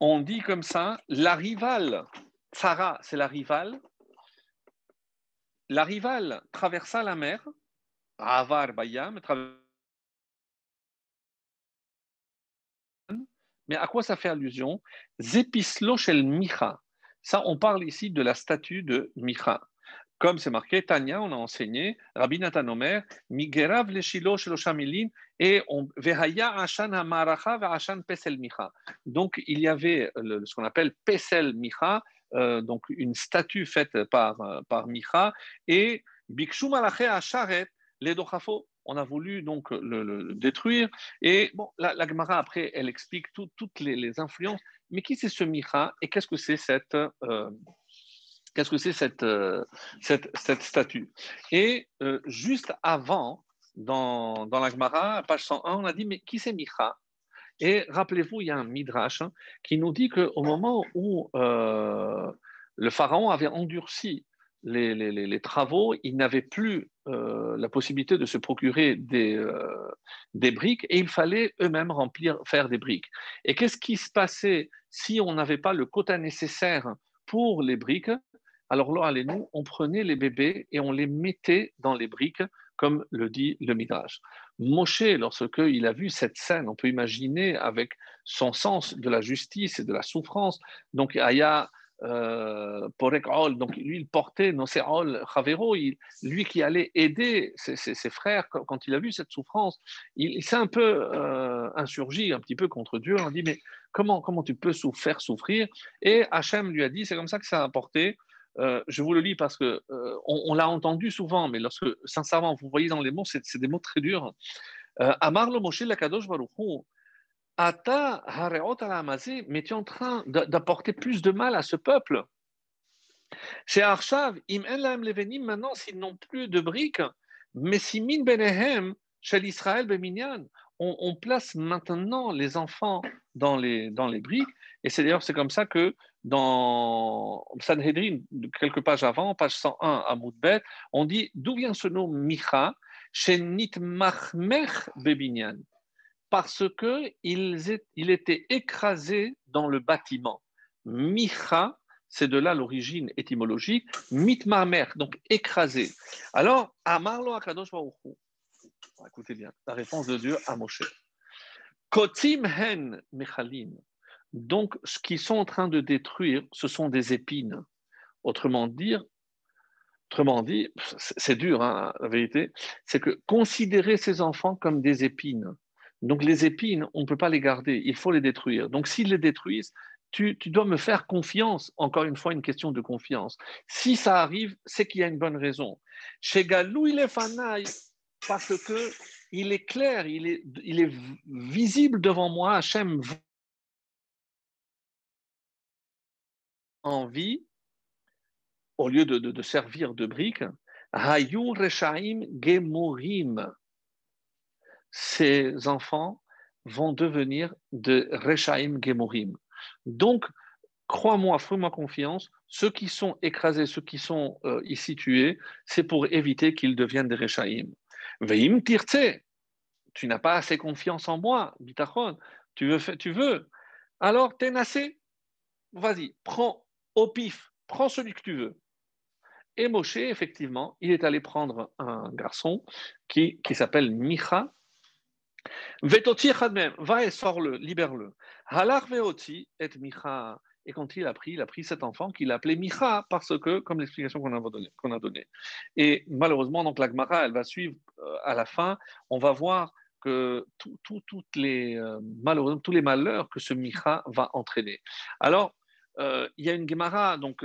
on dit comme ça, la rivale, Sarah, c'est la rivale, la rivale traversa la mer, Avar Bayam, mais à quoi ça fait allusion? Zepislo shel Micha. Ça, on parle ici de la statue de Micha. Comme c'est marqué, Tanya, on a enseigné, Rabbi Nathan Omer, Migerav leshilo shamilin et on vehaya ashan hamaracha ashan pesel micha. Donc, il y avait ce qu'on appelle pesel micha, euh, donc une statue faite par, par Micha, et bikshu malache asharet ledochafo. On a voulu donc le, détruire. Et bon, la, Gemara, après, elle explique toutes les, influences. Mais qui c'est ce Micha et qu'est-ce que c'est cette, euh, Qu'est-ce que c'est cette, euh, cette, statue? Et euh, juste avant, dans, dans la Gemara, page 101, on a dit, mais qui c'est Micha? Et rappelez-vous, il y a un Midrash hein, qui nous dit qu'au moment où euh, le pharaon avait endurci les, les, les, travaux, il n'avait plus la possibilité de se procurer des, des briques et il fallait eux-mêmes remplir, faire des briques. Et qu'est-ce qui se passait si on n'avait pas le quota nécessaire pour les briques? Alors là, allez-nous, on prenait les bébés et on les mettait dans les briques, comme le dit le Midrash. Moshe, lorsqu'il a vu cette scène, on peut imaginer avec son sens de la justice et de la souffrance. Donc, Aya euh, donc lui, il portait Noseol Chavero, lui qui allait aider ses, frères quand il a vu cette souffrance, il, s'est un peu euh, insurgi un petit peu contre Dieu. On dit Mais comment, comment tu peux faire souffrir? Et Hachem lui a dit C'est comme ça que ça a apporté euh, je vous le lis parce que euh, on, l'a entendu souvent, mais lorsque sincèrement vous voyez dans les mots, c'est, des mots très durs. Euh, Amar le Moshe Lakadosh Baruchu, Ata Hareot mais tu es en train d'apporter plus de mal à ce peuple. Chez Arshav, im en levenim, maintenant s'ils n'ont plus de briques, mais simin benehem, chez l'Israël beminyan, on, place maintenant les enfants dans les, briques, et c'est d'ailleurs comme ça que dans Sanhedrin, quelques pages avant, page 101 à Moudbet, on dit d'où vient ce nom Micha? Chez Nitmachmech Bebinyan Parce qu'il il était écrasé dans le bâtiment. Micha, c'est de là l'origine étymologique, mitmarmer, donc écrasé. Alors, Amarlo Akadosh Écoutez bien, la réponse de Dieu à Moshe. Kotim hen mechalim. Donc, ce qu'ils sont en train de détruire, ce sont des épines. Autrement dit, autrement dit, c'est dur, hein, la vérité, c'est que considérer ces enfants comme des épines. Donc, les épines, on ne peut pas les garder, il faut les détruire. Donc, s'ils les détruisent, tu, dois me faire confiance. Encore une fois, une question de confiance. Si ça arrive, c'est qu'il y a une bonne raison. Chez Galou, il est parce que il est clair, il est, visible devant moi. Hachem envie, au lieu de, servir de briques, Hayur Reshaim Gemorim. Ces enfants vont devenir de Reshaim Gemorim. Donc, crois-moi, fais-moi confiance, ceux qui sont écrasés, ceux qui sont euh, ici tués, c'est pour éviter qu'ils deviennent des Reshaim. Veim tirtse, tu n'as pas assez confiance en moi, bitachon, tu veux, tu veux. Alors, ténacé, vas-y, prends au pif, prends celui que tu veux. Et Moshe, effectivement, il est allé prendre un garçon qui, s'appelle Micha. Va et sors-le, libère-le. Halar veoti et Micha. Et quand il a pris, il a pris cet enfant qu'il appelait Micha, parce que, comme l'explication qu'on a donnée. donné. Et malheureusement, donc la Gemara, elle va suivre euh, à la fin. On va voir que toutes les, euh, tous les malheurs que ce Micha va entraîner. Alors, euh, il y a une Gemara, donc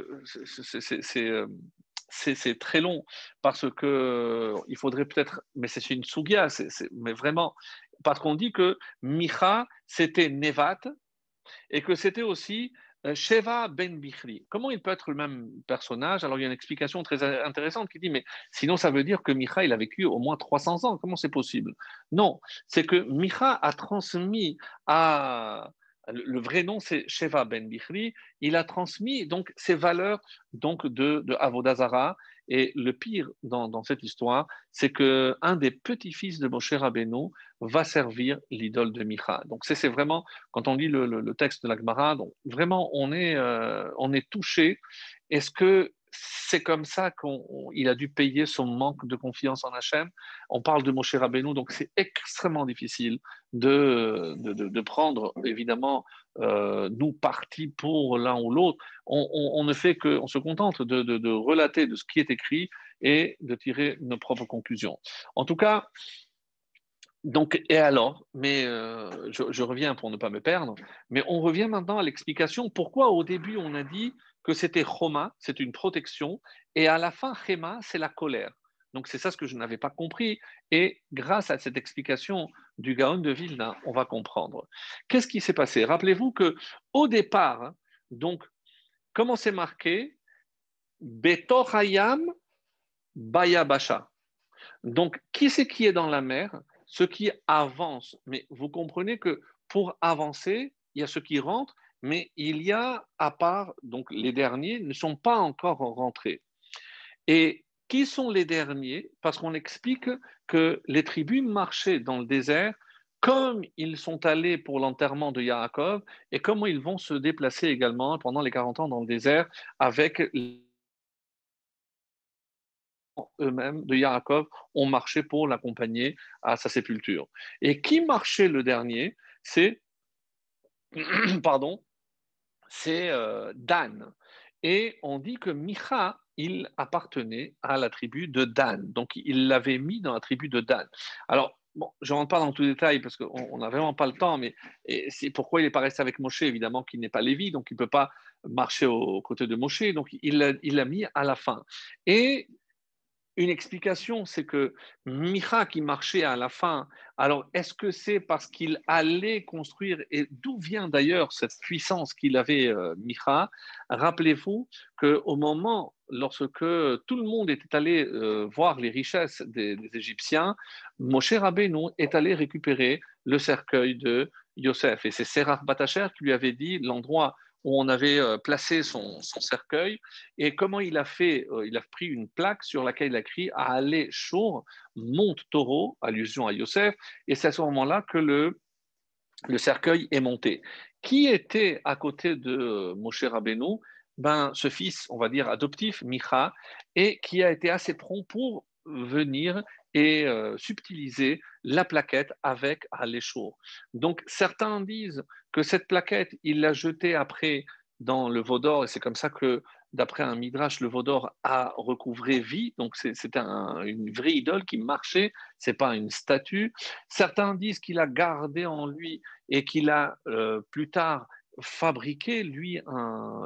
c'est très long parce que il faudrait peut-être, mais c'est une Sugia, mais vraiment, parce qu'on dit que Micha, c'était Nevat et que c'était aussi euh, Sheva ben Bichri. Comment il peut être le même personnage? Alors il y a une explication très intéressante qui dit mais sinon ça veut dire que Micha il a vécu au moins 300 ans. Comment c'est possible? Non, c'est que Micha a transmis à le, vrai nom c'est Sheva ben Bichri, il a transmis donc ces valeurs donc de, de Avodazara. Et le pire dans, cette histoire, c'est que un des petits-fils de Moshe Rabbeinu va servir l'idole de Micha. Donc c'est vraiment, quand on lit le, texte de l'Agmara, donc vraiment on est, euh, on est touché. Est-ce que c'est comme ça qu'il a dû payer son manque de confiance en Hachem. On parle de Moshe Rabbeinu, donc c'est extrêmement difficile de, de, prendre, évidemment, euh, nous partis pour l'un ou l'autre. On, ne fait que, on se contente de, relater de ce qui est écrit et de tirer nos propres conclusions. En tout cas, donc, et alors, mais euh, je, reviens pour ne pas me perdre, mais on revient maintenant à l'explication pourquoi au début on a dit que c'était Choma, c'est une protection, et à la fin, Chema, c'est la colère. Donc c'est ça ce que je n'avais pas compris. Et grâce à cette explication du Gaon de Vilna, on va comprendre. Qu'est-ce qui s'est passé? Rappelez-vous que au départ, donc, comment c'est marqué? Betochayam Bayabasha. Donc, qui c'est qui est dans la mer? Ce qui avance. Mais vous comprenez que pour avancer, il y a ceux qui rentrent mais il y a, à part, donc les derniers ne sont pas encore rentrés. Et qui sont les derniers? Parce qu'on explique que les tribus marchaient dans le désert comme ils sont allés pour l'enterrement de Yaakov et comment ils vont se déplacer également pendant les 40 ans dans le désert avec eux-mêmes de Yaakov ont marché pour l'accompagner à sa sépulture. Et qui marchait le dernier? C'est (clears throat) pardon, c'est euh, Dan. Et on dit que Micha, il appartenait à la tribu de Dan. Donc, il l'avait mis dans la tribu de Dan. Alors, bon, je ne rentre pas dans tous les détails parce qu'on n'a vraiment pas le temps, mais c'est pourquoi il n'est pas resté avec Moshe, évidemment, qu'il n'est pas Lévi, donc il ne peut pas marcher aux côtés de Moshe, donc il l'a mis à la fin. Et une explication, c'est que Micha qui marchait à la fin, alors est-ce que c'est parce qu'il allait construire, et d'où vient d'ailleurs cette puissance qu'il avait, euh, Micha? Rappelez-vous qu'au moment, lorsque tout le monde était allé euh, voir les richesses des, Égyptiens, Moshe Rabbeinu est allé récupérer le cercueil de Yosef. Et c'est Serach Batacher qui lui avait dit l'endroit où on avait euh, placé son, cercueil et comment il a fait, euh, il a pris une plaque sur laquelle il a écrit à aller Shur, monte taureau, allusion à Yosef, et c'est à ce moment-là que le, le cercueil est monté. Qui était à côté de euh, Moshe Rabbeinu? Ben, ce fils, on va dire, adoptif, Micha, et qui a été assez prompt pour venir et subtiliser la plaquette avec Aléchour. Donc certains disent que cette plaquette, il l'a jetée après dans le Vaudor, et c'est comme ça que, d'après un Midrash, le Vaudor a recouvré vie, donc c'est une vraie idole qui marchait, c'est pas une statue. Certains disent qu'il a gardé en lui et qu'il a euh, plus tard fabriqué, lui,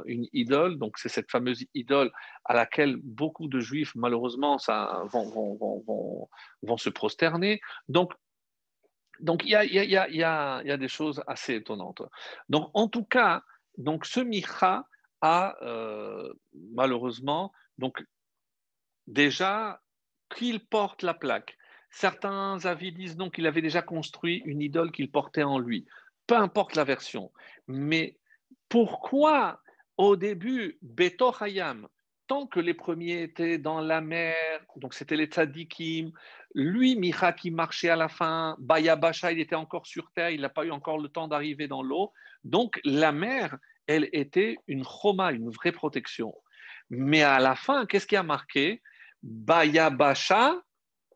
une idole. Donc, c'est cette fameuse idole à laquelle beaucoup de juifs, malheureusement, ça, vont, vont, vont, se prosterner. Donc, donc il y a, y, a, y, a, y a, des choses assez étonnantes. Donc, en tout cas, donc, ce Micha a, euh, malheureusement, donc, déjà, qu'il porte la plaque. Certains avis disent donc qu'il avait déjà construit une idole qu'il portait en lui peu importe la version. Mais pourquoi au début, Beto Hayam, tant que les premiers étaient dans la mer, donc c'était les tzadikim, lui, Micha qui marchait à la fin, Bayabasha, il était encore sur terre, il n'a pas eu encore le temps d'arriver dans l'eau. Donc la mer, elle était une choma, une vraie protection. Mais à la fin, qu'est-ce qui a marqué? Bayabasha,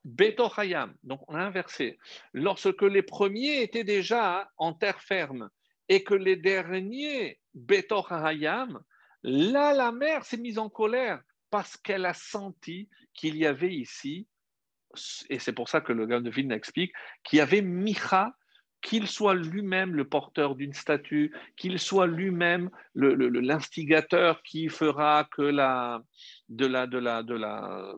Betochayam. Donc on a inversé. Lorsque les premiers étaient déjà en terre ferme et que les derniers, Betochayam, là la mer s'est mise en colère parce qu'elle a senti qu'il y avait ici, et c'est pour ça que le gars de explique, qu'il y avait Micha, qu'il soit lui-même le porteur d'une statue, qu'il soit lui-même l'instigateur qui fera que la, de la, de la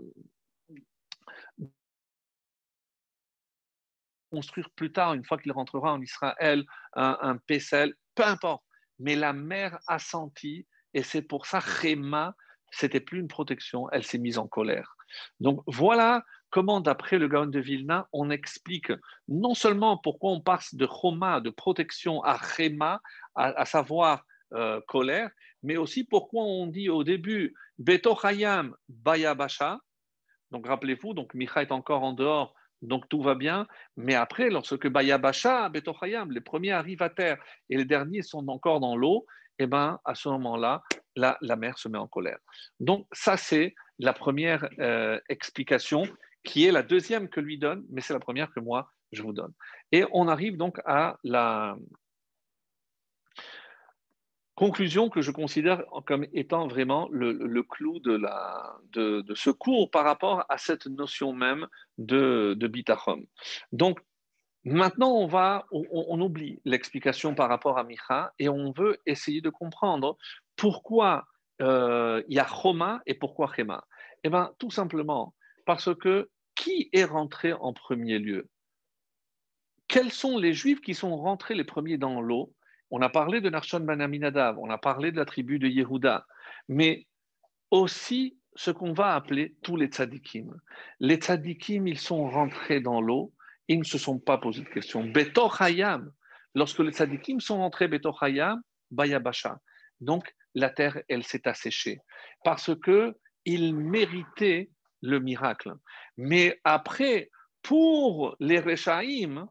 construire plus tard, une fois qu'il rentrera en Israël, un, un peu importe. Mais la mère a senti, et c'est pour ça, Réma, c'était plus une protection, elle s'est mise en colère. Donc voilà comment, d'après le Gaon de Vilna, on explique non seulement pourquoi on passe de Choma, de protection, à Chema, à, savoir euh, colère, mais aussi pourquoi on dit au début Betochayam Bayabasha. Donc rappelez-vous, donc Micha est encore en dehors, donc tout va bien. Mais après, lorsque Bayabasha, Betochayam, les premiers arrivent à terre et les derniers sont encore dans l'eau, eh ben à ce moment-là, la, la mer se met en colère. Donc ça, c'est la première euh, explication qui est la deuxième que lui donne, mais c'est la première que moi je vous donne. Et on arrive donc à la conclusion que je considère comme étant vraiment le, clou de, ce cours par rapport à cette notion même de, de bitachon. Donc, maintenant, on, va, on, oublie l'explication par rapport à Micha et on veut essayer de comprendre pourquoi euh, il y a Choma et pourquoi Chema. Eh bien, tout simplement parce que qui est rentré en premier lieu? Quels sont les Juifs qui sont rentrés les premiers dans l'eau? On a parlé de Narshon Banaminadav, on a parlé de la tribu de Yehuda, mais aussi ce qu'on va appeler tous les tzadikim. Les tzadikim, ils sont rentrés dans l'eau, ils ne se sont pas posé de questions. Betor Hayam, lorsque les tzadikim sont rentrés Betor Hayam, Bayabasha. Donc, la terre, elle s'est asséchée. Parce que ils méritaient le miracle. Mais après, pour les Rechaïm,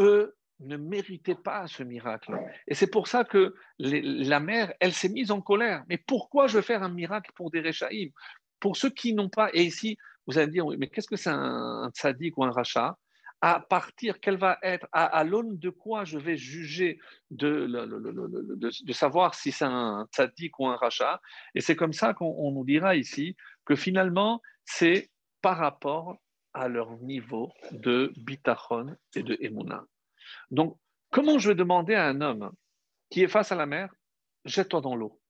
eux ne méritaient pas ce miracle. Et c'est pour ça que la mère, elle s'est mise en colère. Mais pourquoi je veux faire un miracle pour des Rechaïm? Pour ceux qui n'ont pas, et ici, vous allez me dire, mais qu'est-ce que c'est un, tzaddik ou un rachat à partir, quelle va être, à, l'aune de quoi je vais juger de, de, savoir si c'est un tzaddik ou un rachat. Et c'est comme ça qu'on nous dira ici que finalement, c'est par rapport à leur niveau de bitachon et de emuna. Donc, comment je vais demander à un homme qui est face à la mer, jette-toi dans l'eau?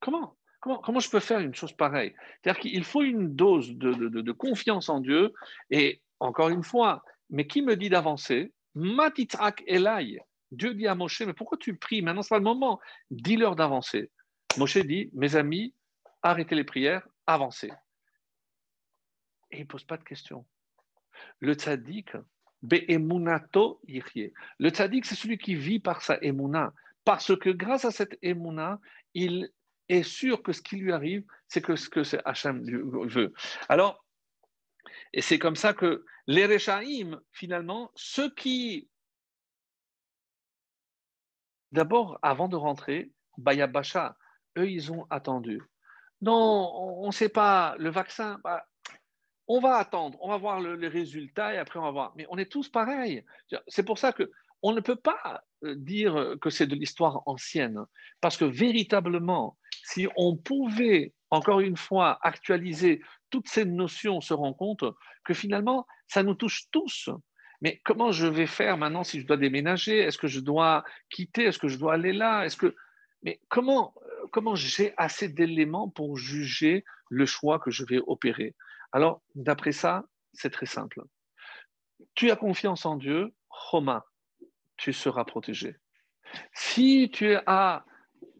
Comment? Comment, comment, je peux faire une chose pareille? C'est-à-dire qu'il faut une dose de, confiance en Dieu. Et encore une fois, mais qui me dit d'avancer? Matitrak Elai. Dieu dit à Moshe, mais pourquoi tu pries? Maintenant, ce n'est pas le moment. Dis-leur d'avancer. Moshe dit, mes amis, arrêtez les prières, avancez et il ne pose pas de questions. Le tzaddik, Le tzaddik, c'est celui qui vit par sa emuna. Parce que grâce à cette emuna, il est sûr que ce qui lui arrive, c'est que ce que Hachem veut. Alors, et c'est comme ça que les Rechaim, finalement, ceux qui, d'abord, avant de rentrer, Bayabasha, eux, ils ont attendu. Non, on ne sait pas, le vaccin, bah, on va attendre, on va voir le, les résultats et après on va voir. Mais on est tous pareils. C'est pour ça que on ne peut pas euh, dire que c'est de l'histoire ancienne, parce que véritablement, si on pouvait encore une fois actualiser toutes ces notions, on se rend compte que finalement, ça nous touche tous. Mais comment je vais faire maintenant si je dois déménager? Est-ce que je dois quitter? Est-ce que je dois aller là? Est-ce que mais comment euh, comment j'ai assez d'éléments pour juger le choix que je vais opérer? Alors, d'après ça, c'est très simple. Tu as confiance en Dieu, Roma, tu seras protégé. Si tu, as,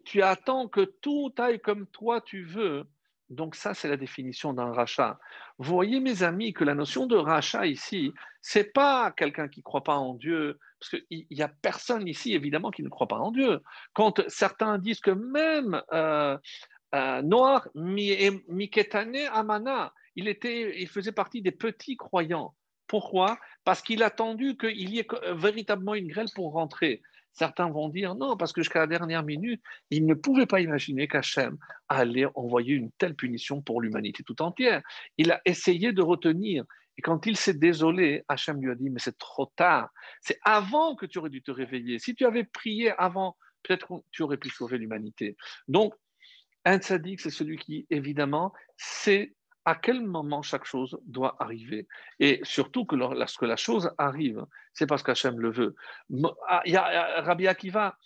tu attends que tout aille comme toi tu veux, donc ça, c'est la définition d'un rachat. Vous voyez, mes amis, que la notion de rachat ici, c'est pas quelqu'un qui ne croit pas en Dieu, parce qu'il n'y a personne ici, évidemment, qui ne croit pas en Dieu. Quand certains disent que même euh, euh, Noir, Miketane Amana, il, faisait partie des petits croyants. Pourquoi? Parce qu'il a attendu qu'il y ait véritablement une grêle pour rentrer. Certains vont dire non, parce que jusqu'à la dernière minute, il ne pouvait pas imaginer qu'Hachem allait envoyer une telle punition pour l'humanité tout entière. Il a essayé de retenir. Et quand il s'est désolé, Hachem lui a dit, mais c'est trop tard. C'est avant que tu aurais dû te réveiller. Si tu avais prié avant, peut-être que tu aurais pu sauver l'humanité. Donc, un tzaddik, c'est celui qui, évidemment, sait à quel moment chaque chose doit arriver. Et surtout que lorsque la chose arrive, c'est parce qu'Hachem le veut. Ah, il y a Rabbi Akiva,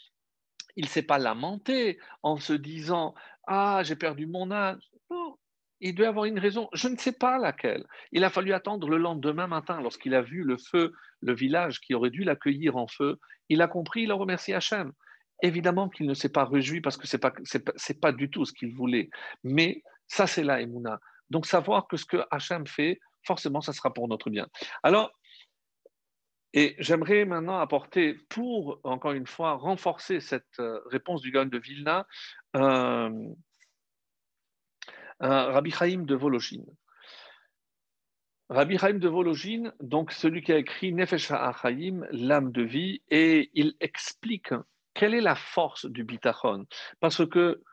il ne s'est pas lamenté en se disant Ah, j'ai perdu mon âge. Non, il doit avoir une raison, je ne sais pas laquelle. Il a fallu attendre le lendemain matin, lorsqu'il a vu le feu, le village qui aurait dû l'accueillir en feu. Il a compris, il a remercié Hachem. Évidemment qu'il ne s'est pas réjoui parce que ce n'est pas, pas, du tout ce qu'il voulait. Mais ça, c'est la Emouna. Donc savoir que ce que Hachem fait, forcément, ça sera pour notre bien. Alors, et j'aimerais maintenant apporter, pour, encore une fois, renforcer cette euh, réponse du Gaon de Vilna, un, Rabbi Chaim de Vologine. Rabbi Chaim de Vologine, donc celui qui a écrit Nefesh HaChaim, l'âme de vie, et il explique quelle est la force du bitachon. Parce que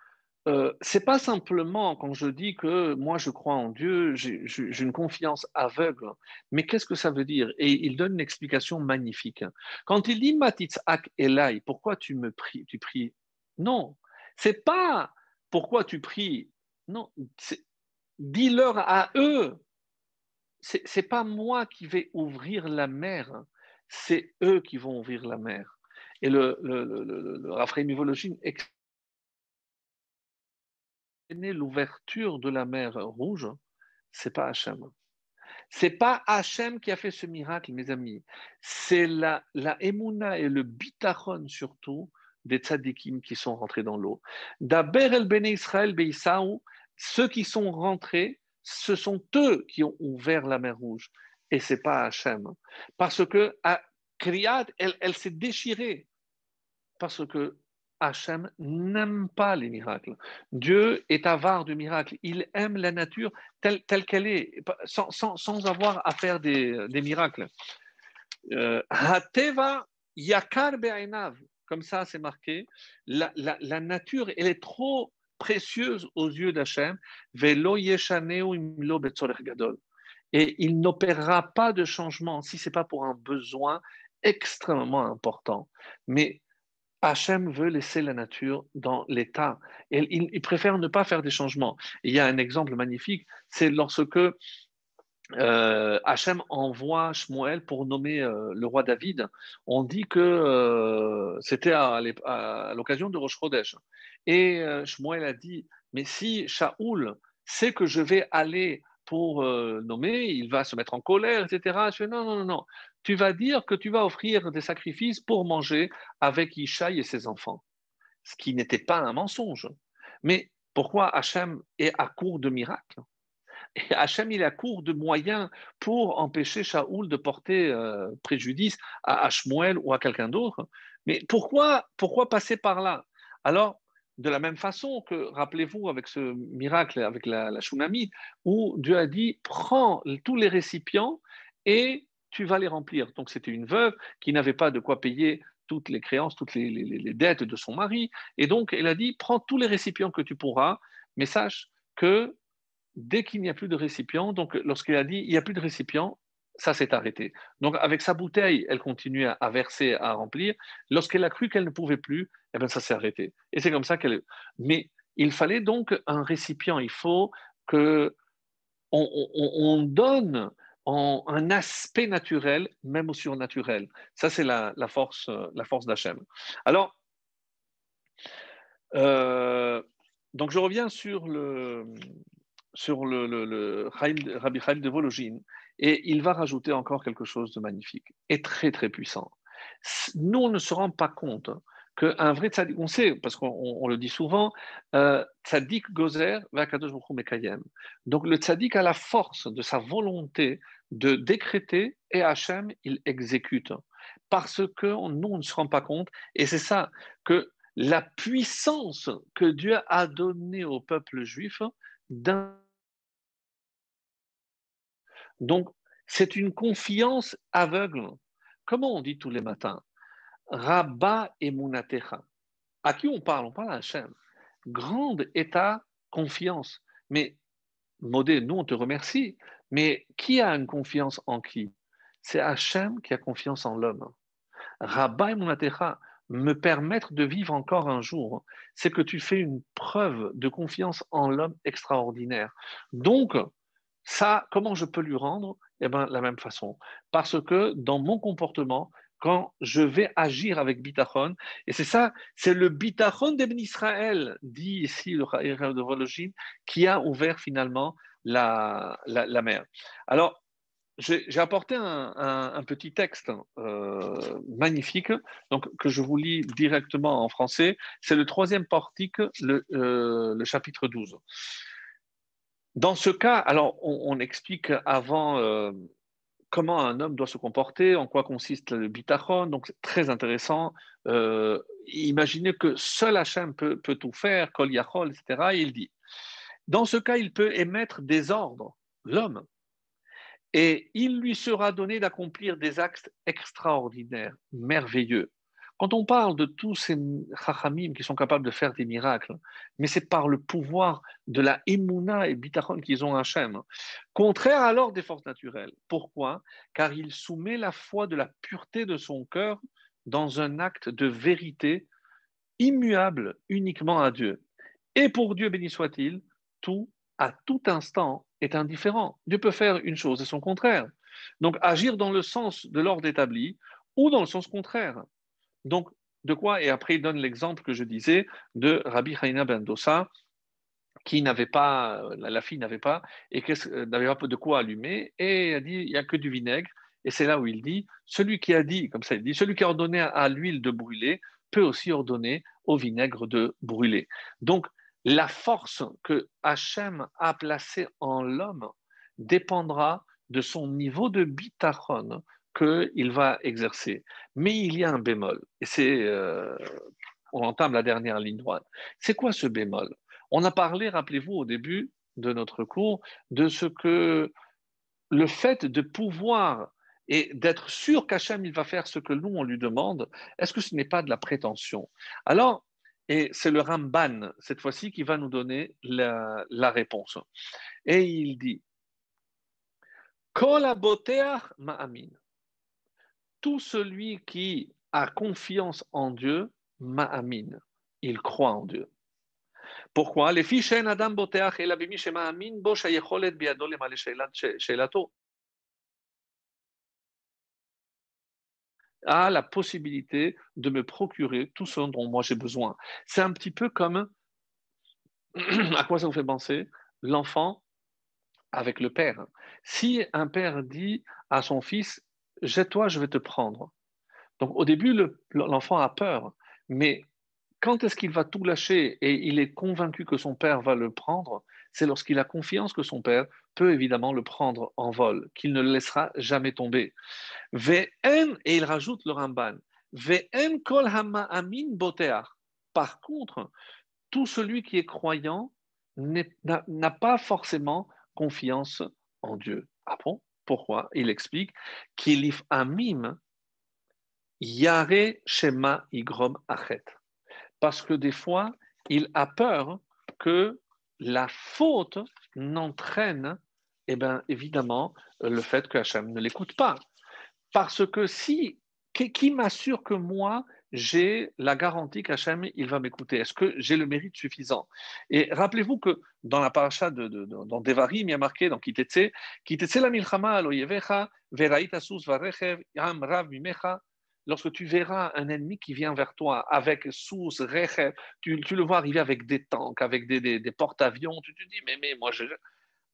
euh, c'est pas simplement quand je dis que moi je crois en Dieu, j'ai une confiance aveugle, mais qu'est-ce que ça veut dire? Et il donne une explication magnifique. Quand il dit Matitzak Elai, pourquoi tu me pries Tu pries? Non, c'est pas pourquoi tu pries. Non, dis-leur à eux. C'est pas moi qui vais ouvrir la mer, c'est eux qui vont ouvrir la mer. Et le, le, le, le, l'ouverture de la mer Rouge, c'est pas Hachem. C'est pas Hachem qui a fait ce miracle, mes amis. C'est la, la Emouna et le Bitachon surtout des tzadikim qui sont rentrés dans l'eau. D'Aber el Bene Israël Beisaou, ceux qui sont rentrés, ce sont eux qui ont ouvert la mer Rouge. Et c'est pas Hachem. Parce que à Kriyat, elle, elle s'est déchirée. Parce que Hachem n'aime pas les miracles. Dieu est avare de miracles. Il aime la nature telle, qu'elle est, sans, avoir à faire des, miracles. Euh, Hateva yakar be'ainav, comme ça c'est marqué. La, nature, elle est trop précieuse aux yeux d'Hachem. Velo imlo gadol. Et il n'opérera pas de changement si ce n'est pas pour un besoin extrêmement important. Mais Hachem veut laisser la nature dans l'état. Et il, préfère ne pas faire des changements. il y a un exemple magnifique, c'est lorsque euh, Hachem envoie Shmuel pour nommer euh, le roi David. On dit que euh, c'était à, l'occasion de Rosh Chodesh. Et Shmuel a dit, mais si Shaoul sait que je vais aller pour nommer, il va se mettre en colère, etc. Je fais, non, non, non, non tu vas dire que tu vas offrir des sacrifices pour manger avec Ishaï et ses enfants. Ce qui n'était pas un mensonge. Mais pourquoi Hachem est à court de miracles? Et Hachem, il est à court de moyens pour empêcher Shaoul de porter euh, préjudice à Hashmuel ou à quelqu'un d'autre. Mais pourquoi, pourquoi passer par là? Alors, de la même façon que, rappelez-vous, avec ce miracle, avec la, la où Dieu a dit, prends tous les récipients et tu vas les remplir. Donc c'était une veuve qui n'avait pas de quoi payer toutes les créances, toutes les, dettes de son mari. Et donc elle a dit, prends tous les récipients que tu pourras, mais sache que dès qu'il n'y a plus de récipients, donc lorsqu'elle a dit, il n'y a plus de récipients, ça s'est arrêté. Donc avec sa bouteille, elle continue à, verser, à remplir. Lorsqu'elle a cru qu'elle ne pouvait plus, eh bien, ça s'est arrêté. Et c'est comme ça qu'elle... Mais il fallait donc un récipient. Il faut que on donne un aspect naturel, même au surnaturel. Ça, c'est la, force, la force d'Hachem. Alors, euh, donc je reviens sur le, sur le, le, Rabbi Chaim de Vologine, et il va rajouter encore quelque chose de magnifique et très très puissant. Nous, on ne se rend pas compte qu'un vrai tzaddik, on sait, parce qu'on le dit souvent, euh, tzaddik gozer mekayem. Donc le tzaddik a la force de sa volonté de décréter et Hachem, il exécute. Parce que nous, on ne se rend pas compte, et c'est ça, que la puissance que Dieu a donnée au peuple juif, donc c'est une confiance aveugle. Comment on dit tous les matins? Rabba et Munatecha. À qui on parle? On parle à Hachem. Grande est ta confiance. Mais, Modé, nous, on te remercie. Mais qui a une confiance en qui? C'est Hachem qui a confiance en l'homme. Rabba et Munatecha, me permettre de vivre encore un jour, c'est que tu fais une preuve de confiance en l'homme extraordinaire. Donc, ça, comment je peux lui rendre? Eh bien, la même façon. Parce que dans mon comportement, quand je vais agir avec bitachon. Et c'est ça, c'est le bitachon d'Ebn Israël, dit ici le de Vologine, qui a ouvert finalement la, la, mer. Alors, j'ai apporté un, petit texte euh, magnifique donc, que je vous lis directement en français. C'est le troisième portique, le, euh, chapitre 12. Dans ce cas, alors on, explique avant euh, comment un homme doit se comporter, en quoi consiste le bitachon, donc c'est très intéressant. Imaginez que seul Hachem peut tout faire, kol yachol, etc. il dit, dans ce cas, il peut émettre des ordres, l'homme, et il lui sera donné d'accomplir des actes extraordinaires, merveilleux. Quand on parle de tous ces chachamim qui sont capables de faire des miracles, mais c'est par le pouvoir de la emuna et bitachon qu'ils ont Hachem. Contraire alors des forces naturelles. Pourquoi? Car il soumet la foi de la pureté de son cœur dans un acte de vérité immuable uniquement à Dieu. Et pour Dieu, béni soit-il, tout, à tout instant, est indifférent. Dieu peut faire une chose et son contraire. Donc agir dans le sens de l'ordre établi ou dans le sens contraire. Donc, de quoi Et après, il donne l'exemple que je disais de Rabbi Haina ben Dossa, qui n'avait pas, la fille n'avait pas, et n'avait pas de quoi allumer, et il a dit, il n'y a que du vinaigre. Et c'est là où il dit, celui qui a dit, comme ça il dit, celui qui a ordonné à l'huile de brûler peut aussi ordonner au vinaigre de brûler. Donc, la force que Hachem a placée en l'homme dépendra de son niveau de bitachon qu'il va exercer. Mais il y a un bémol, et c'est, euh, on entame la dernière ligne droite. C'est quoi ce bémol? On a parlé, rappelez-vous, au début de notre cours, de ce que le fait de pouvoir et d'être sûr qu'Hachem il va faire ce que nous on lui demande, est-ce que ce n'est pas de la prétention? Alors, et c'est le Ramban, cette fois-ci, qui va nous donner la, réponse. Et il dit ma'amin. Tout celui qui a confiance en Dieu, ma'amin. Il croit en Dieu. Pourquoi? Les fiches Adam boteach et la ma'amin bo shayecholet biado shelato. A la possibilité de me procurer tout ce dont moi j'ai besoin. C'est un petit peu comme, (clears throat) à quoi ça vous fait penser? L'enfant avec le père. Si un père dit à son fils, jette-toi, je vais te prendre. Donc au début, l'enfant a peur, mais quand est-ce qu'il va tout lâcher et il est convaincu que son père va le prendre? C'est lorsqu'il a confiance que son père peut évidemment le prendre en vol, qu'il ne le laissera jamais tomber. et il rajoute le Ramban, kol amin Par contre, tout celui qui est croyant n'a pas forcément confiance en Dieu. Ah bon? Pourquoi? Il explique qu'il amim yare shema igrom achet parce que des fois, il a peur que la faute n'entraîne, eh bien, évidemment, le fait que Hachem ne l'écoute pas. Parce que si, qui, m'assure que moi, j'ai la garantie qu'Hachem, il va m'écouter? Est-ce que j'ai le mérite suffisant? Et rappelez-vous que dans la paracha de, de, dans Devarim, il y a marqué dans Kitetse, Kitetse la milchama aloyevecha, veraitasus varechev, yam rav mimecha, lorsque tu verras un ennemi qui vient vers toi avec sous tu, le vois arriver avec des tanks, avec des, des, porte-avions, tu te dis, mais, mais moi, je.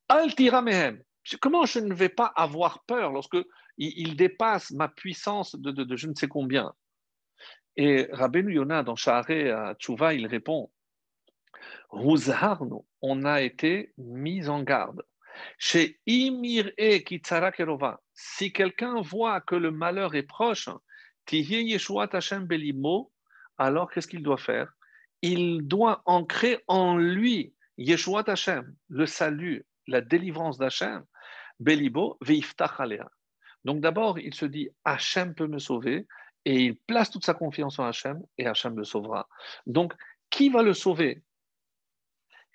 Altira mehem. Comment je ne vais pas avoir peur lorsque il, dépasse ma puissance de, je ne sais combien? Et Rabbeinu Yonah, dans Shaharé à Tchouva, il répond on a été mis en garde. Chez Imir e Kerova, si quelqu'un voit que le malheur est proche, alors qu'est-ce qu'il doit faire? Il doit ancrer en lui Yeshuat Hashem, le salut, la délivrance d'Hachem, Belibo, Veiftach Donc d'abord, il se dit Hachem peut me sauver et il place toute sa confiance en Hachem et Hachem le sauvera. Donc, qui va le sauver?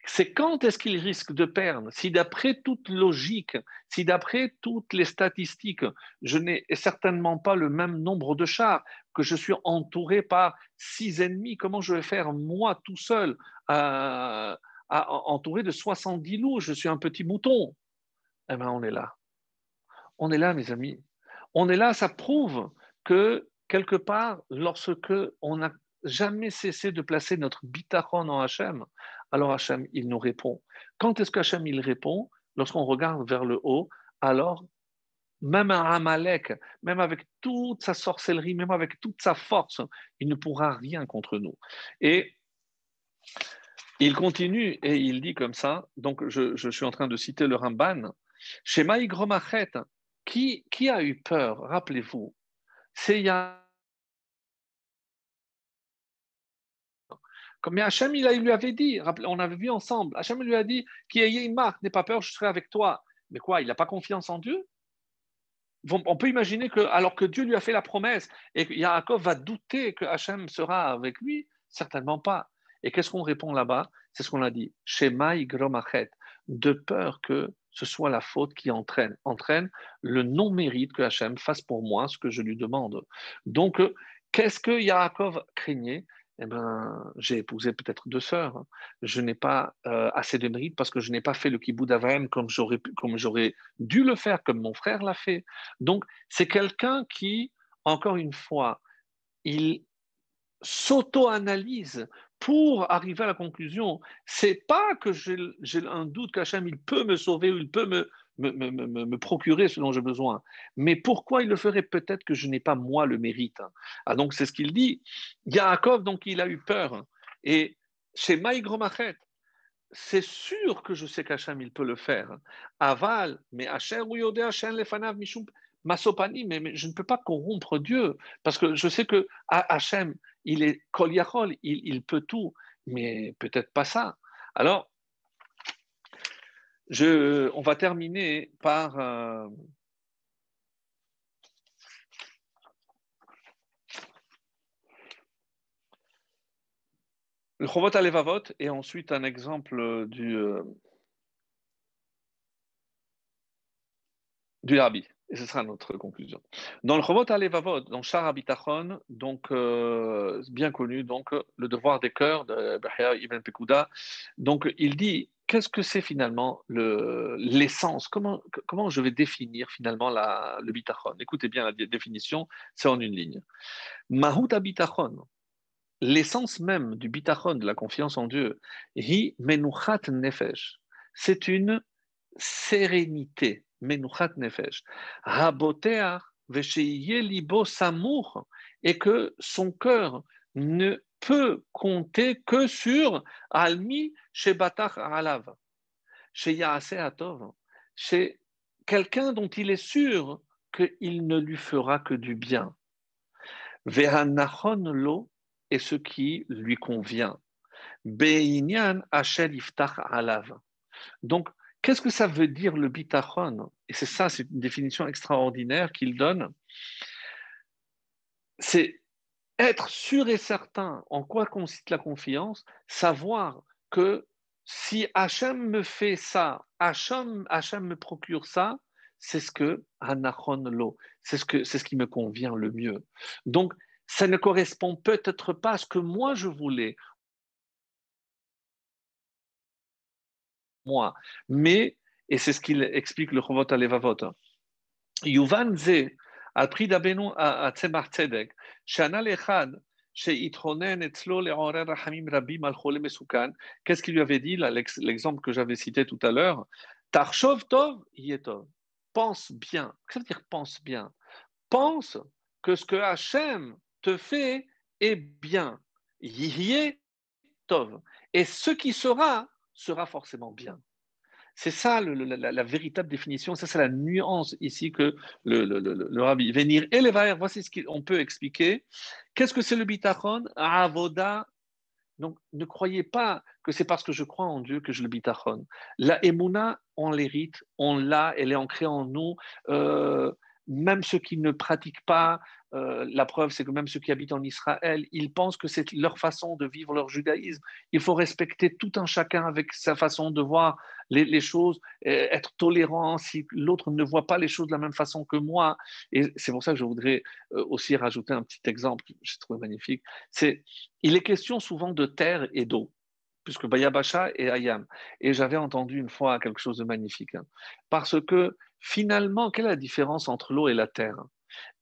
C'est quand est-ce qu'il risque de perdre? Si d'après toute logique, si d'après toutes les statistiques, je n'ai certainement pas le même nombre de chars, que je suis entouré par six ennemis, comment je vais faire moi tout seul, euh, entouré de 70 loups? Je suis un petit mouton. Eh bien, on est là. On est là, mes amis. On est là, ça prouve que quelque part, lorsque on n'a jamais cessé de placer notre bitachon en Hachem, alors Hachem, il nous répond. Quand est-ce qu'Hachem, il répond? Lorsqu'on regarde vers le haut, alors même un Amalek, même avec toute sa sorcellerie, même avec toute sa force, il ne pourra rien contre nous. Et Il continue et il dit comme ça, donc je, suis en train de citer le Ramban, chez Maïgromachet, qui, qui a eu peur, rappelez-vous, c'est Comme Hachem, lui avait dit, on avait vu ensemble, Hachem lui a dit, une marque, n'aie pas peur, je serai avec toi. Mais quoi, il n'a pas confiance en Dieu? On peut imaginer que, alors que Dieu lui a fait la promesse et que Yaakov va douter que Hachem sera avec lui, certainement pas. Et qu'est-ce qu'on répond là-bas? C'est ce qu'on a dit. Shema gromachet, de peur que ce soit la faute qui entraîne, entraîne le non-mérite que Hachem fasse pour moi ce que je lui demande. Donc, qu'est-ce que Yaakov craignait? Eh ben, j'ai épousé peut-être deux sœurs. Je n'ai pas euh, assez de mérite parce que je n'ai pas fait le kibbou d'Avraham comme j'aurais, dû le faire, comme mon frère l'a fait. Donc, c'est quelqu'un qui, encore une fois, il s'auto-analyse pour arriver à la conclusion. C'est pas que j'ai, un doute qu'Hachem, il peut me sauver ou il peut me, me, procurer ce dont j'ai besoin. Mais pourquoi il le ferait? Peut-être que je n'ai pas moi le mérite. Ah, donc c'est ce qu'il dit. Yaakov, donc il a eu peur. Et chez Maïgromachet, c'est sûr que je sais qu'Hachem, il peut le faire. Aval, mais Hachem, ou Hachem, lefanav, mishum, Masopani, mais, mais, je ne peux pas corrompre Dieu, parce que je sais que Hachem, il est Kol il, il peut tout, mais peut-être pas ça. Alors, on va terminer par euh, le Chovot Alevavot et ensuite un exemple du, euh, du Rabbi. Et ce sera notre conclusion. Dans le Chovot Alevavot, dans Shar Abitachon, donc euh, bien connu, donc le devoir des cœurs de Bahia Ibn Pekuda, donc il dit qu'est-ce que c'est finalement l'essence? Comment, je vais définir finalement le bitachon Écoutez bien la définition, c'est en une ligne. Mahut bitachon, l'essence même du bitachon, de la confiance en Dieu, hi menuchat nefesh, c'est une sérénité, menuchat nefesh. Raboteach libo samour, et que son cœur ne peut compter que sur Almi chez Batach Alav, chez Yaase Atov, chez quelqu'un dont il est sûr qu'il ne lui fera que du bien. Vehanachon lo est ce qui lui convient. Beinyan Iftach Alav. Donc, qu'est-ce que ça veut dire le bitachon? Et c'est ça, c'est une définition extraordinaire qu'il donne. C'est être sûr et certain en quoi consiste la confiance, savoir que si Hachem me fait ça, Hachem, me procure ça, c'est ce que Hanachon lo, c'est ce, que, c'est ce qui me convient le mieux. Donc, ça ne correspond peut-être pas à ce que moi je voulais, moi, mais, et c'est ce qu'il explique le Chovot Alevavot, Yuvan ze, al prix d'Abenu à Tzemar Tzedek, Qu'est-ce qu'il lui avait dit, l'exemple que j'avais cité tout à l'heure? Tarshov Tov, Yetov. Pense bien. Qu'est-ce que ça veut dire pense bien Pense que ce que Hachem te fait est bien. Yé Tov. Et ce qui sera, sera forcément bien. C'est ça la, véritable définition, ça c'est la nuance ici que le, le, rabbi venir et voici ce qu'on peut expliquer. Qu'est-ce que c'est le bitachon? Avoda. Donc ne croyez pas que c'est parce que je crois en Dieu que je le bitachon. La emuna, on l'hérite, on l'a, elle est ancrée en nous. Euh, même ceux qui ne pratiquent pas, euh, la preuve c'est que même ceux qui habitent en Israël, ils pensent que c'est leur façon de vivre leur judaïsme. Il faut respecter tout un chacun avec sa façon de voir les, choses, être tolérant si l'autre ne voit pas les choses de la même façon que moi. Et c'est pour ça que je voudrais euh, aussi rajouter un petit exemple que j'ai trouvé magnifique. C'est, il est question souvent de terre et d'eau puisque Bayabasha et Ayam. Et j'avais entendu une fois quelque chose de magnifique. Hein. parce que finalement, quelle est la différence entre l'eau et la terre?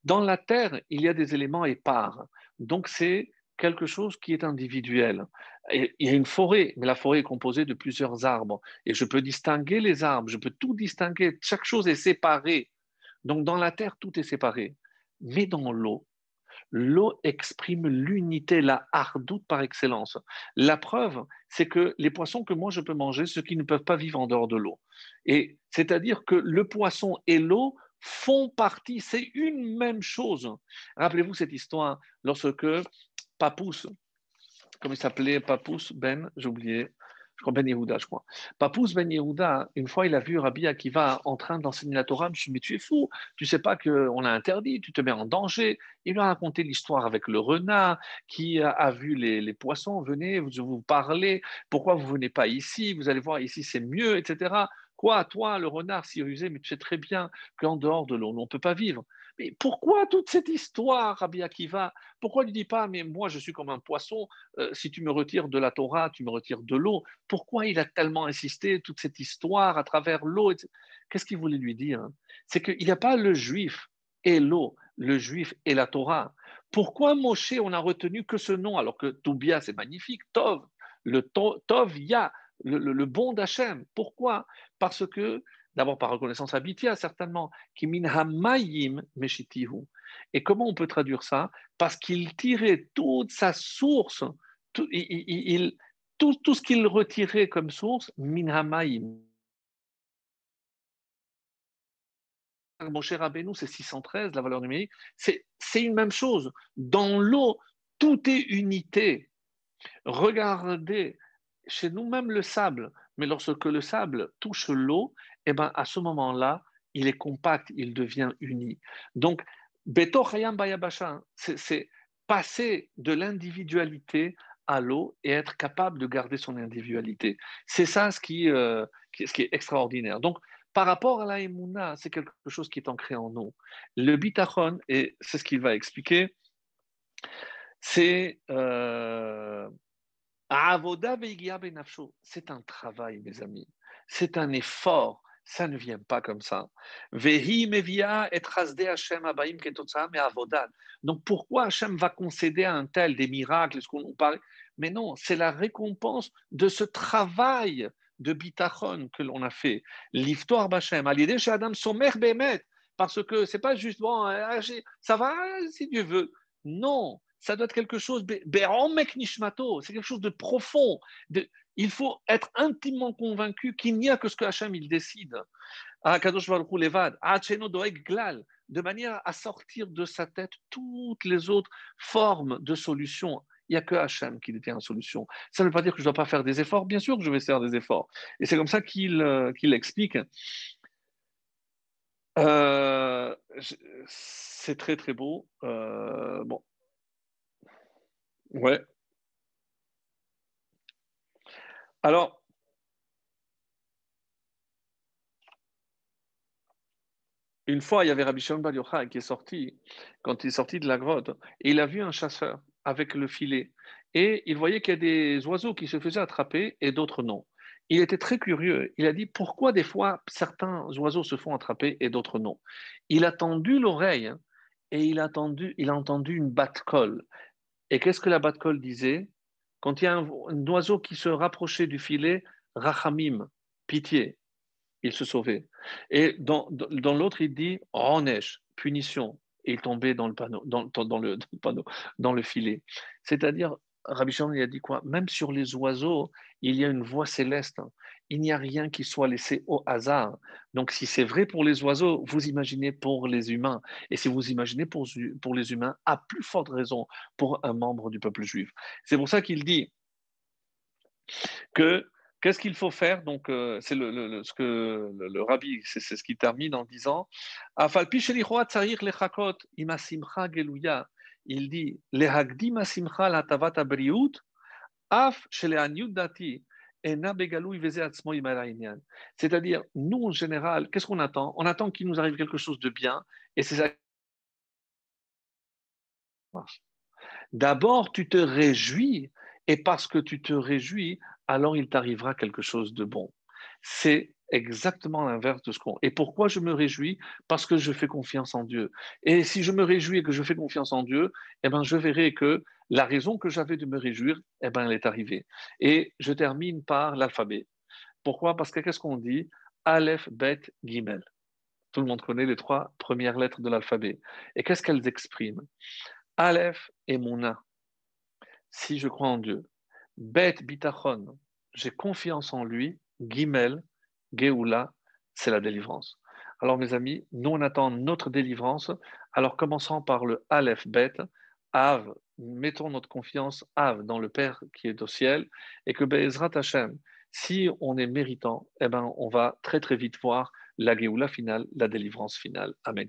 Dans la terre, il y a des éléments épars. Donc c'est quelque chose qui est individuel. il y a une forêt, mais la forêt est composée de plusieurs arbres. Et je peux distinguer les arbres, je peux tout distinguer. Chaque chose est séparée. Donc dans la terre, tout est séparé. Mais dans l'eau, L'eau exprime l'unité, la hardoute par excellence. La preuve, c'est que les poissons que moi je peux manger, ceux qui ne peuvent pas vivre en dehors de l'eau. Et c'est-à-dire que le poisson et l'eau font partie, c'est une même chose. Rappelez-vous cette histoire lorsque Papous, comme il s'appelait Papous Ben, j'ai oublié, je crois Ben Yehuda, je crois. Papous Ben Yehuda, une fois, il a vu Rabbi Akiva en train d'enseigner la Torah. Je me suis dit, mais tu es fou, tu sais pas qu'on a interdit, tu te mets en danger. Il lui a raconté l'histoire avec le renard qui a, vu les, poissons. Venez, vous vous parlez, pourquoi vous venez pas ici Vous allez voir, ici c'est mieux, etc. Quoi, toi, le renard si rusé, mais tu sais très bien qu'en dehors de l'eau, on ne peut pas vivre. Pourquoi toute cette histoire, Rabbi Akiva? Pourquoi ne dit pas, mais moi je suis comme un poisson, euh, si tu me retires de la Torah, tu me retires de l'eau. Pourquoi il a tellement insisté, toute cette histoire à travers l'eau Qu'est-ce qu'il voulait lui dire C'est qu'il n'y a pas le juif et l'eau, le juif et la Torah. Pourquoi Moshe, on a retenu que ce nom, alors que Toubia, c'est magnifique, Tov, le Tov, Ya, le, le bon d'Hachem. Pourquoi? Parce que D'abord par reconnaissance à Bitia, certainement. Et comment on peut traduire ça? Parce qu'il tirait toute sa source, tout, il, tout, tout ce qu'il retirait comme source, minhamayim. Mon cher Abénou, c'est 613, la valeur numérique. C'est une même chose. Dans l'eau, tout est unité. Regardez, chez nous, même le sable. Mais lorsque le sable touche l'eau, eh ben, à ce moment-là, il est compact, il devient uni. Donc, Beto Hayam Bayabasha, c'est passer de l'individualité à l'eau et être capable de garder son individualité. C'est ça ce qui, euh, ce qui est extraordinaire. Donc, par rapport à la Emouna, c'est quelque chose qui est ancré en nous. Le bitachon, et c'est ce qu'il va expliquer, c'est euh, c'est un travail, mes amis. C'est un effort ça ne vient pas comme ça. Donc pourquoi Hachem va concéder à un tel des miracles, ce qu'on parle? Mais non, c'est la récompense de ce travail de bitachon que l'on a fait. L'histoire Bachem, à l'idée chez Adam, son mère bémet, parce que c'est pas juste bon, euh, ça va si Dieu veut. Non, ça doit être quelque chose, c'est quelque chose de profond. Il faut être intimement convaincu qu'il n'y a que ce que Hachem il décide. De manière à sortir de sa tête toutes les autres formes de solutions. Il n'y a que Hachem qui détient la solution. Ça ne veut pas dire que je ne dois pas faire des efforts. Bien sûr que je vais faire des efforts. Et c'est comme ça qu'il euh, explique. Euh, c'est très très beau. Euh, bon. Ouais, Alors, une fois, il y avait Rabbi Shimon Bar qui est sorti, quand il est sorti de la grotte, et il a vu un chasseur avec le filet. Et il voyait qu'il y a des oiseaux qui se faisaient attraper et d'autres non. Il était très curieux. Il a dit pourquoi des fois certains oiseaux se font attraper et d'autres non? Il a tendu l'oreille hein, et il a, entendu, il a entendu une batte-colle. Et qu'est-ce que la batte-colle disait? Quand il y a un, oiseau qui se rapprochait du filet, rachamim, pitié, il se sauvait. Et dans, l'autre, il dit ronesh, punition, et il tombait dans le panneau, filet. C'est-à-dire, Rabbi Shimon, il a dit quoi? Même sur les oiseaux, il y a une voix céleste. Il n'y a rien qui soit laissé au hasard. Donc, si c'est vrai pour les oiseaux, vous imaginez pour les humains. Et si vous imaginez pour, les humains, à plus forte raison pour un membre du peuple juif. C'est pour ça qu'il dit que qu'est-ce qu'il faut faire? Donc, euh, c'est le, ce que le, rabbi, c'est, ce qui termine en disant il dit c'est-à-dire, nous, en général, qu'est-ce qu'on attend? On attend qu'il nous arrive quelque chose de bien, et c'est ça. D'abord, tu te réjouis, et parce que tu te réjouis, alors il t'arrivera quelque chose de bon. C'est exactement l'inverse de ce qu'on. Et pourquoi je me réjouis? Parce que je fais confiance en Dieu. Et si je me réjouis et que je fais confiance en Dieu, eh ben, je verrai que la raison que j'avais de me réjouir, eh ben, elle est arrivée. Et je termine par l'alphabet. Pourquoi? Parce que qu'est-ce qu'on dit? Aleph, Bet, Gimel. Tout le monde connaît les trois premières lettres de l'alphabet. Et qu'est-ce qu'elles expriment? Aleph et Mouna, si je crois en Dieu. Bet bitachon, j'ai confiance en lui. Gimel, Geoula, c'est la délivrance. Alors mes amis, nous on attend notre délivrance. Alors commençons par le Aleph Bet, Av, mettons notre confiance Av dans le Père qui est au ciel, et que Be'ezrat Hashem, si on est méritant, eh ben, on va très très vite voir la Géoula finale, la délivrance finale. Amen.